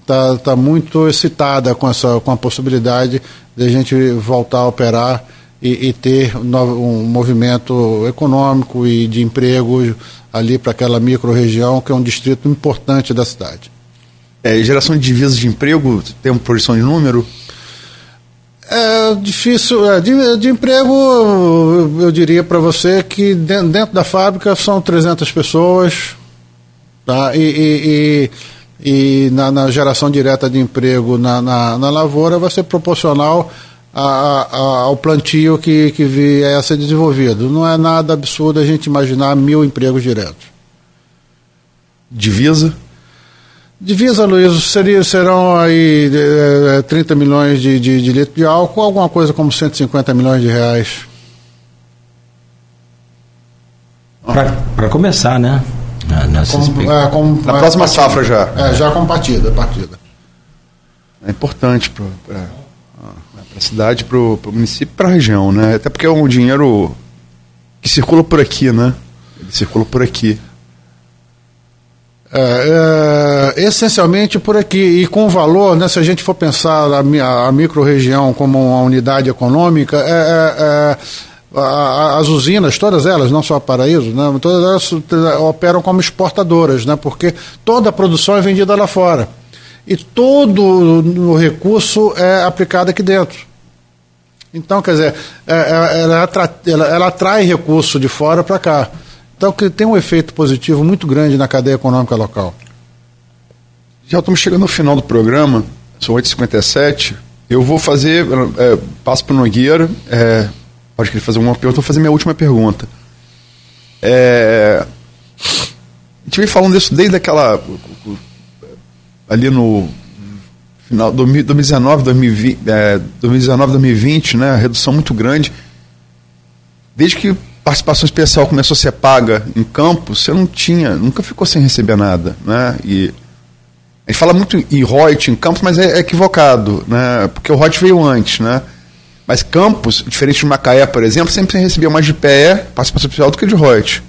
está tá muito excitada com, essa, com a possibilidade de a gente voltar a operar e, e ter um, um movimento econômico e de emprego ali para aquela micro-região, que é um distrito importante da cidade. É, geração de divisas de emprego, tem uma projeção de número? É difícil. É, de, de, emprego, eu diria para você que dentro da fábrica são 300 pessoas. Tá? E, e, e, e na, na, geração direta de emprego na, na, na lavoura vai ser proporcional a, a, ao plantio que, que vier a ser desenvolvido. Não é nada absurdo a gente imaginar mil empregos diretos. Divisa? Divisa, Luiz, seria, serão aí é, 30 milhões de, de, de litros de álcool, alguma coisa como 150 milhões de reais. Para começar, né? Com, é, com, Na é, próxima partida. safra já. É, já com partida, partida. É importante para a cidade, para o município para a região, né? Até porque é um dinheiro que circula por aqui, né? Ele circula por aqui. É, é, essencialmente por aqui. E com valor, né, se a gente for pensar a, a micro-região como uma unidade econômica, é, é, é a, as usinas, todas elas, não só a Paraíso, né, todas elas operam como exportadoras, né, porque toda a produção é vendida lá fora. E todo o recurso é aplicado aqui dentro. Então, quer dizer, é, ela, ela, ela atrai recurso de fora para cá. Então, que tem um efeito positivo muito grande na cadeia econômica local. Já estamos chegando no final do programa, são 8h57. Eu vou fazer, é, passo para o Nogueira, é, pode fazer uma pergunta, vou fazer minha última pergunta. É, a gente vem falando disso desde aquela. ali no final 2019, 2020, é, 2019, 2020, né, redução muito grande. Desde que participação especial começou a ser paga em campo, você não tinha, nunca ficou sem receber nada, né? E a gente fala muito em Reut, em Campos, mas é, é equivocado, né? Porque o Reut veio antes, né? Mas Campos, diferente de Macaé, por exemplo, sempre recebia mais de PE, participação especial, do que de Reut.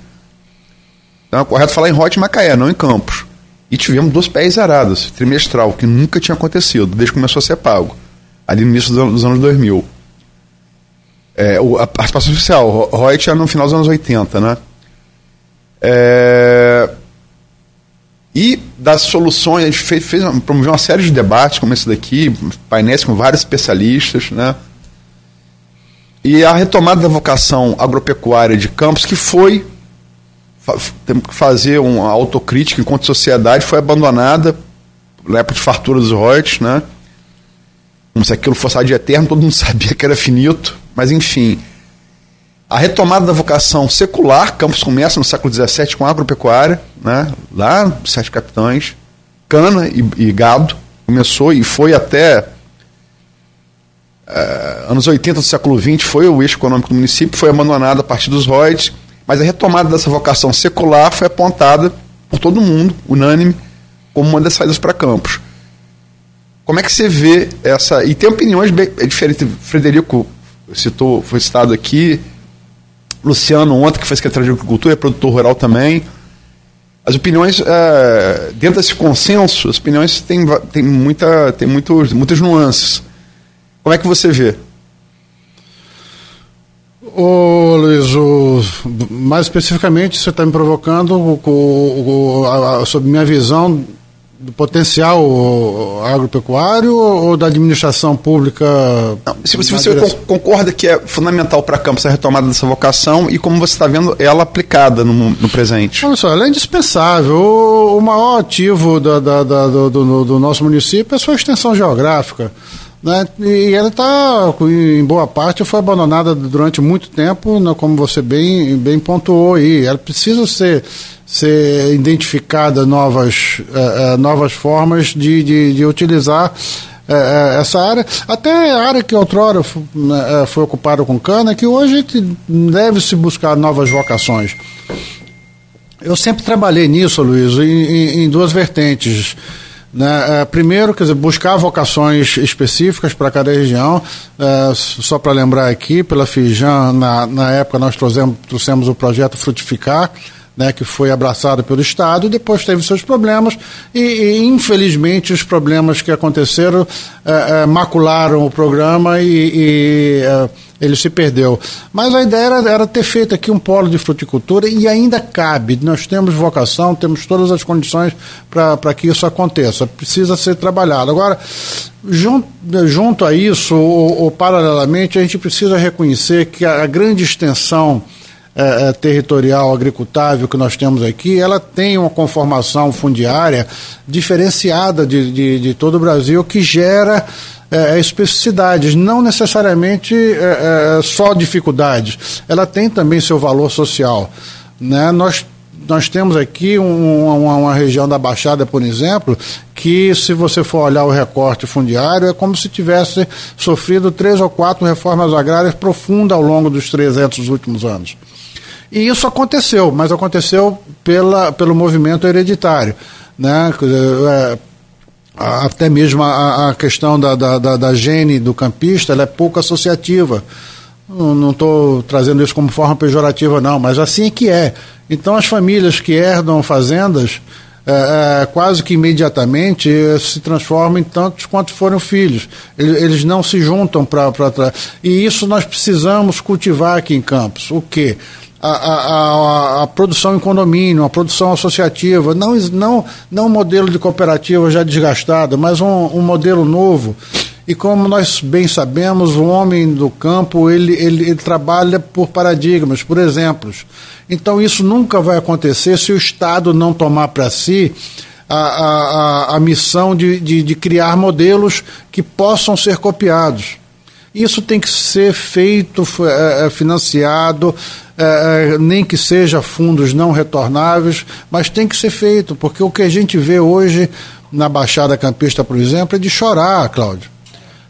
Então é correto falar em Reut e Macaé, não em Campos. E tivemos duas pés zeradas, trimestral, que nunca tinha acontecido, desde que começou a ser pago, ali no início dos anos 2000. É, a participação oficial, Reut era no final dos anos 80, né? É, e das soluções, a gente fez, fez promoveu uma série de debates como esse daqui, painéis com vários especialistas, né? E a retomada da vocação agropecuária de Campos, que foi temos que fazer uma autocrítica enquanto sociedade, foi abandonada na época de fartura dos royalties, né? Como se aquilo fosse de eterno, todo mundo sabia que era finito, mas enfim. A retomada da vocação secular, Campos começa no século XVII com agropecuária, né? lá, Sete Capitães, cana e, e gado, começou e foi até uh, anos 80 do século XX, foi o eixo econômico do município, foi abandonado a partir dos royalties, mas a retomada dessa vocação secular foi apontada por todo mundo, unânime, como uma das saídas para campos. Como é que você vê essa. E tem opiniões bem é diferentes. Frederico citou, foi citado aqui, Luciano ontem, que foi secretário de Agricultura, é produtor rural também. As opiniões, é, dentro desse consenso, as opiniões têm, têm, muita, têm muitos, muitas nuances. Como é que você vê? Ô Luiz, o, mais especificamente você está me provocando o, o, a, a, sobre minha visão do potencial agropecuário ou da administração pública? Não, se, você concorda que é fundamental para Campos a retomada dessa vocação e como você está vendo ela aplicada no, no presente? Olha só, ela é indispensável. O, o maior ativo da, da, da, do, do, do nosso município é a sua extensão geográfica. Né? E ela está, em boa parte, foi abandonada durante muito tempo, né? como você bem, bem pontuou aí. Ela precisa ser, ser identificada novas, uh, uh, novas formas de, de, de utilizar uh, essa área. Até a área que outrora foi, né, foi ocupada com cana, que hoje deve-se buscar novas vocações. Eu sempre trabalhei nisso, Luiz, em, em duas vertentes. Né? É, primeiro, quer dizer, buscar vocações específicas para cada região. É, só para lembrar aqui, pela Fijan, na, na época nós trouxemos, trouxemos o projeto Frutificar, né, que foi abraçado pelo Estado, depois teve seus problemas, e, e infelizmente os problemas que aconteceram é, é, macularam o programa e, e é, ele se perdeu. Mas a ideia era, era, ter feito aqui um polo de fruticultura e ainda cabe. Nós temos vocação, temos todas as condições para que isso aconteça. Precisa ser trabalhado. Agora, junto, junto a isso, ou, ou paralelamente, a gente precisa reconhecer que a, a grande extensão é, é, territorial agricultável que nós temos aqui, ela tem uma conformação fundiária diferenciada de, de, de todo o Brasil que gera é, é especificidades, não necessariamente é, é, só dificuldades. Ela tem também seu valor social. Né? Nós nós temos aqui um, uma, uma, região da Baixada, por exemplo, que se você for olhar o recorte fundiário, é como se tivesse sofrido três ou quatro reformas agrárias profundas ao longo dos 300 últimos anos. E isso aconteceu, mas aconteceu pela, pelo movimento hereditário. Né? Até mesmo a, a questão da, da, da, da, gene do campista ela é pouco associativa. Não estou trazendo isso como forma pejorativa, não, mas assim é que é. Então, as famílias que herdam fazendas, é, é, quase que imediatamente se transformam em tantos quanto foram filhos. Eles, eles não se juntam para. E isso nós precisamos cultivar aqui em Campos. O quê? A, a, a, produção em condomínio, a produção associativa, não, não, não um modelo de cooperativa já desgastado, mas um, um modelo novo. E como nós bem sabemos, o homem do campo ele, ele, ele trabalha por paradigmas, por exemplos. Então isso nunca vai acontecer se o Estado não tomar para si a, a, a missão de, de, de criar modelos que possam ser copiados. Isso tem que ser feito, é, financiado, é, nem que seja fundos não retornáveis, mas tem que ser feito, porque o que a gente vê hoje na Baixada Campista, por exemplo, é de chorar, Cláudio.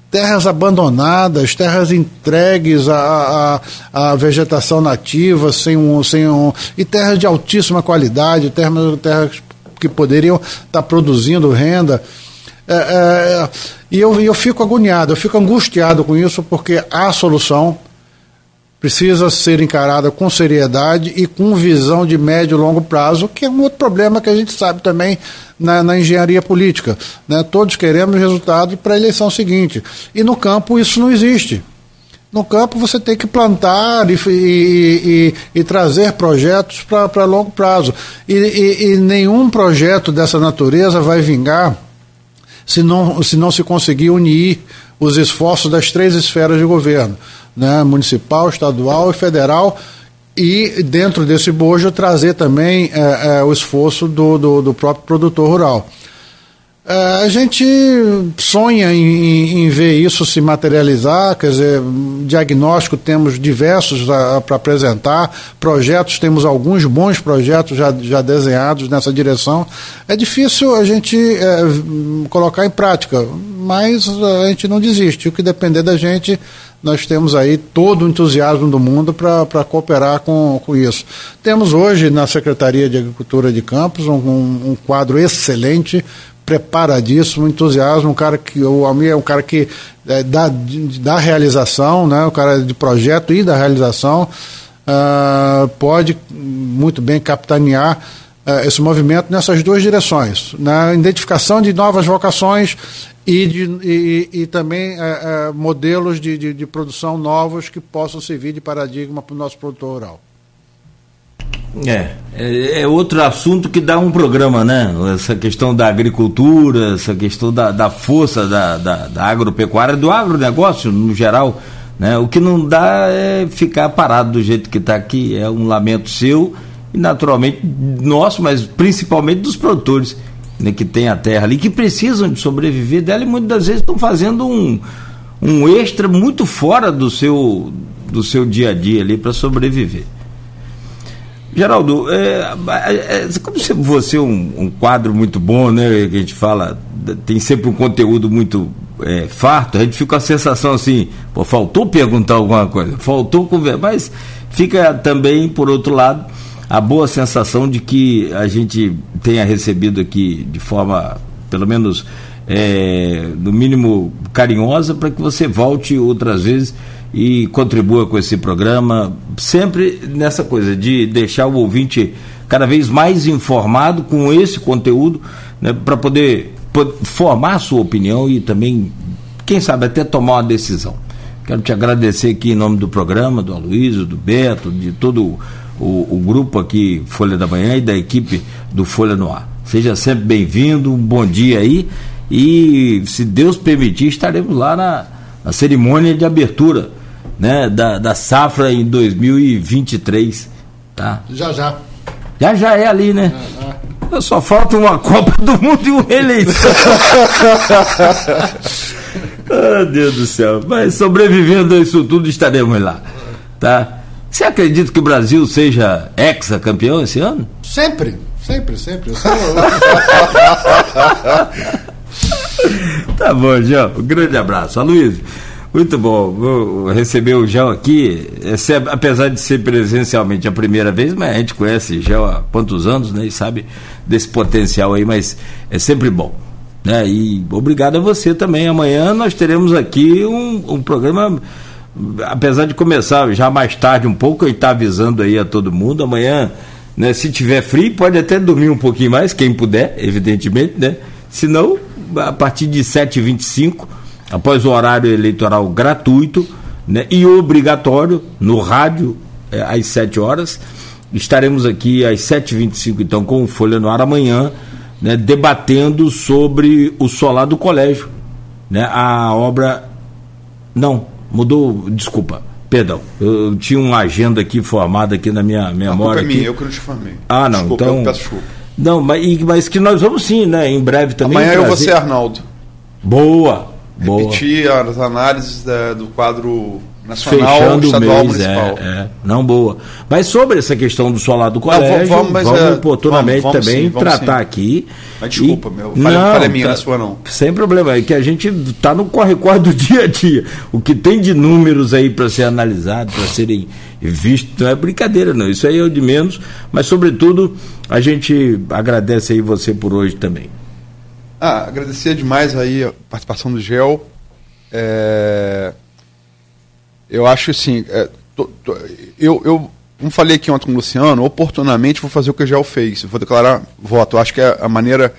Terras abandonadas, terras entregues à, à, à vegetação nativa, sem um, sem um, e terras de altíssima qualidade, terras, terras que poderiam estar produzindo renda. É, é, e eu, eu fico agoniado, eu fico angustiado com isso, porque a solução precisa ser encarada com seriedade e com visão de médio e longo prazo, que é um outro problema que a gente sabe também na, na engenharia política. Né? Todos queremos resultado para a eleição seguinte. E no campo isso não existe. No campo você tem que plantar e, e, e, e trazer projetos para longo prazo. E, nenhum projeto dessa natureza vai vingar se não se, não se conseguir unir os esforços das três esferas de governo, né? municipal, estadual e federal, e dentro desse bojo trazer também é, é, o esforço do, do, do próprio produtor rural. É, a gente sonha em, em, ver isso se materializar, quer dizer, diagnóstico temos diversos para apresentar, projetos, temos alguns bons projetos já, já desenhados nessa direção. É difícil a gente é, colocar em prática, mas a gente não desiste. O que depender da gente, nós temos aí todo o entusiasmo do mundo para cooperar com, com isso. Temos hoje na Secretaria de Agricultura de Campos um, um, um quadro excelente preparadíssimo, entusiasmo, um cara que o Almir é um cara que é, dá, da realização, né, o cara de projeto e da realização, uh, pode muito bem capitanear uh, esse movimento nessas duas direções, na identificação de novas vocações e, de, e, e também uh, modelos de, de, de produção novos que possam servir de paradigma para o nosso produtor rural. É, é, é, outro assunto que dá um programa, né? Essa questão da agricultura, essa questão da, da força da, da, da agropecuária, do agronegócio no geral. Né? O que não dá é ficar parado do jeito que está aqui. É um lamento seu e naturalmente nosso, mas principalmente dos produtores né, que têm a terra ali, que precisam de sobreviver dela e muitas das vezes estão fazendo um, um extra muito fora do seu, do seu dia a dia ali para sobreviver. Geraldo, é, é, é como você é um, um, quadro muito bom, né? Que a gente fala, tem sempre um conteúdo muito é, farto, a gente fica com a sensação assim, pô, faltou perguntar alguma coisa, faltou conversar, mas fica também, por outro lado, a boa sensação de que a gente tenha recebido aqui de forma, pelo menos, é, no mínimo carinhosa, para que você volte outras vezes e contribua com esse programa, sempre nessa coisa de deixar o ouvinte cada vez mais informado com esse conteúdo, né, para poder, poder formar a sua opinião e também, quem sabe, até tomar uma decisão. Quero te agradecer aqui em nome do programa, do Aloysio, do Beto, de todo o, o, grupo aqui, Folha da Manhã e da equipe do Folha no Ar. Seja sempre bem-vindo, um bom dia aí e, se Deus permitir, estaremos lá na, na cerimônia de abertura né, da, da safra em 2023. Tá? Já já. Já já é ali, né? Já, já. Só falta uma Copa do Mundo e um reeleição. oh, Deus do céu. Mas sobrevivendo a isso tudo, estaremos lá. Tá? Você acredita que o Brasil seja ex-campeão esse ano? Sempre, sempre, sempre. tá bom, João. Um grande abraço. Aloysio. Muito bom. Vou receber o Gel aqui, é, apesar de ser presencialmente a primeira vez, mas a gente conhece Gel há quantos anos, né? E sabe desse potencial aí, mas é sempre bom. Né? E obrigado a você também. Amanhã nós teremos aqui um, um programa, apesar de começar já mais tarde um pouco, gente está avisando aí a todo mundo. Amanhã, né, se tiver frio, pode até dormir um pouquinho mais, quem puder, evidentemente, né? Se não, a partir de 7h25 após o horário eleitoral gratuito né, e obrigatório no rádio é, às 7 horas. Estaremos aqui às 7h25, então, com o Folha no Ar amanhã, né, debatendo sobre o solar do colégio. né? A obra não mudou, desculpa, perdão. Eu, eu tinha uma agenda aqui formada aqui na minha memória. A culpa é minha, eu que não te formei. Ah, não, desculpa, então. Eu peço desculpa. Não, mas, mas que nós vamos sim, né? Em breve também. Amanhã eu vou trazer- ser Arnaldo. Boa, boa. Repetir as análises da- do quadro nacional, Fechando o estadual, mês, municipal. é, é. não boa. Mas sobre essa questão do solar do colégio, vamos- vamos, mas, é, oportunamente vamos- vamos também sim, vamos tratar sim. aqui. Mas desculpa, E- meu, falha- falha minha, não é sua, não. Sem problema, é que a gente está no corre-corre do dia a dia. O que tem de números aí para ser analisado, para serem vistos, não é brincadeira, não. Isso aí é o de menos, mas sobretudo a gente agradece aí você por hoje também. Ah, agradecer demais aí a participação do GEL. É, Eu acho assim, é, tô- tô- eu, eu como falei aqui ontem com o Luciano, oportunamente vou fazer o que o GEL fez. Vou declarar voto. Eu acho que é a maneira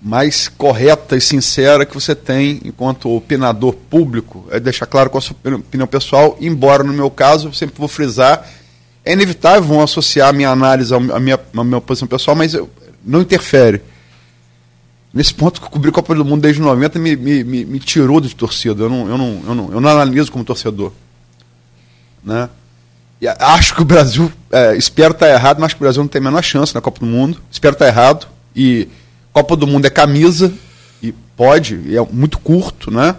mais correta e sincera que você tem enquanto opinador público é deixar claro qual a sua opinião pessoal, embora no meu caso, eu sempre vou frisar, é inevitável vão associar a minha análise à minha, à minha posição pessoal, mas eu- não interfere. Nesse ponto que eu cobri a Copa do Mundo desde 90 me, me, me, me tirou de torcida. Eu não, eu, não, eu, não, eu não analiso como torcedor. Né? E acho que o Brasil, é, espero estar errado, mas acho que o Brasil não tem a menor chance na Copa do Mundo. Espero estar errado. E Copa do Mundo é camisa, e pode, e é muito curto, né?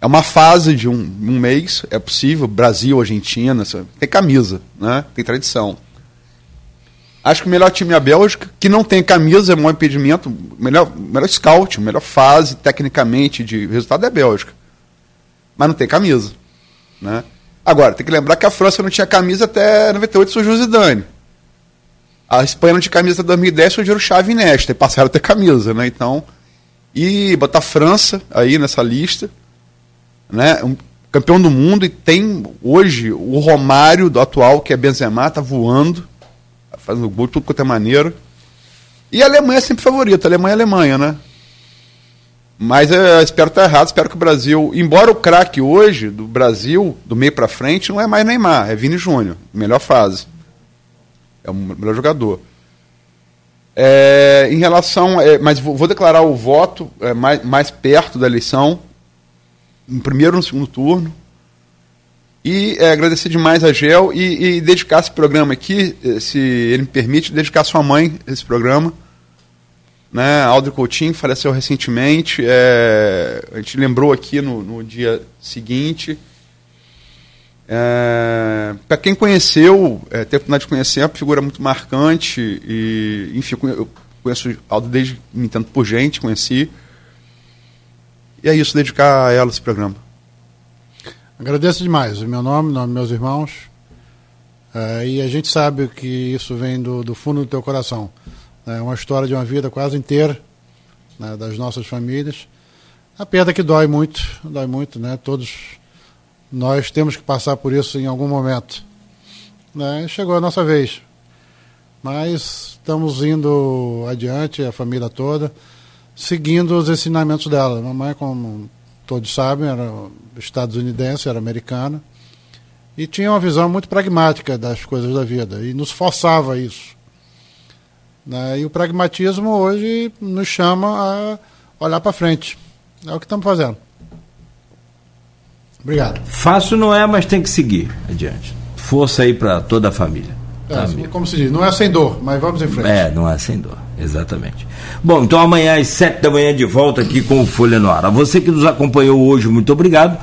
É uma fase de um, um mês, é possível. Brasil, Argentina, tem camisa, né? Tem tradição. Acho que o melhor time é a Bélgica, que não tem camisa, é um impedimento. Melhor, melhor scout, melhor fase, tecnicamente, de resultado é a Bélgica. Mas não tem camisa. Né? Agora, tem que lembrar que a França não tinha camisa até 98, surgiu o Zidane. A Espanha não tinha camisa até 2010, surgiu o Xavi e Nesta, e passaram a ter camisa. Né? Então, e botar a França aí nessa lista, né? um campeão do mundo, e tem hoje o Romário do atual, que é Benzema, tá voando fazendo gol tudo quanto é maneiro. E a Alemanha é sempre favorita, a Alemanha é a Alemanha, né? Mas eu espero estar errado, espero que o Brasil, embora o craque hoje do Brasil, do meio para frente, não é mais Neymar, é Vini Júnior, melhor fase. É o melhor jogador. É, em relação. é, mas vou, vou declarar o voto é, mais, mais perto da eleição, no primeiro e no segundo turno. E é, agradecer demais a Gel e, e dedicar esse programa aqui, se ele me permite, dedicar a sua mãe esse programa. Né? Aldri Coutinho faleceu recentemente. é, a gente lembrou aqui no, no dia seguinte. É, Para quem conheceu, é, ter a oportunidade de conhecer, é uma figura muito marcante. E, enfim, eu conheço Aldo desde me por gente, conheci. E é isso, dedicar a ela esse programa. Agradeço demais. O meu nome, o nome dos meus irmãos. É, e a gente sabe que isso vem do, do fundo do teu coração. É uma história de uma vida quase inteira né, das nossas famílias. A perda que dói muito, dói muito, né? Todos nós temos que passar por isso em algum momento. Né? Chegou a nossa vez. Mas estamos indo adiante, a família toda, seguindo os ensinamentos dela. Mamãe, como todos sabem, era estadunidense, era americana, e tinha uma visão muito pragmática das coisas da vida, e nos forçava a isso. Né? E o pragmatismo hoje nos chama a olhar para frente. É o que estamos fazendo. Obrigado. Fácil não é, mas tem que seguir adiante. Força aí para toda a família. tá, É, amigo? como se diz, não é sem dor, mas vamos em frente. É, não é sem dor, exatamente. Bom, então amanhã às sete da manhã de volta aqui com o Folha no Ar. A você que nos acompanhou hoje, muito obrigado.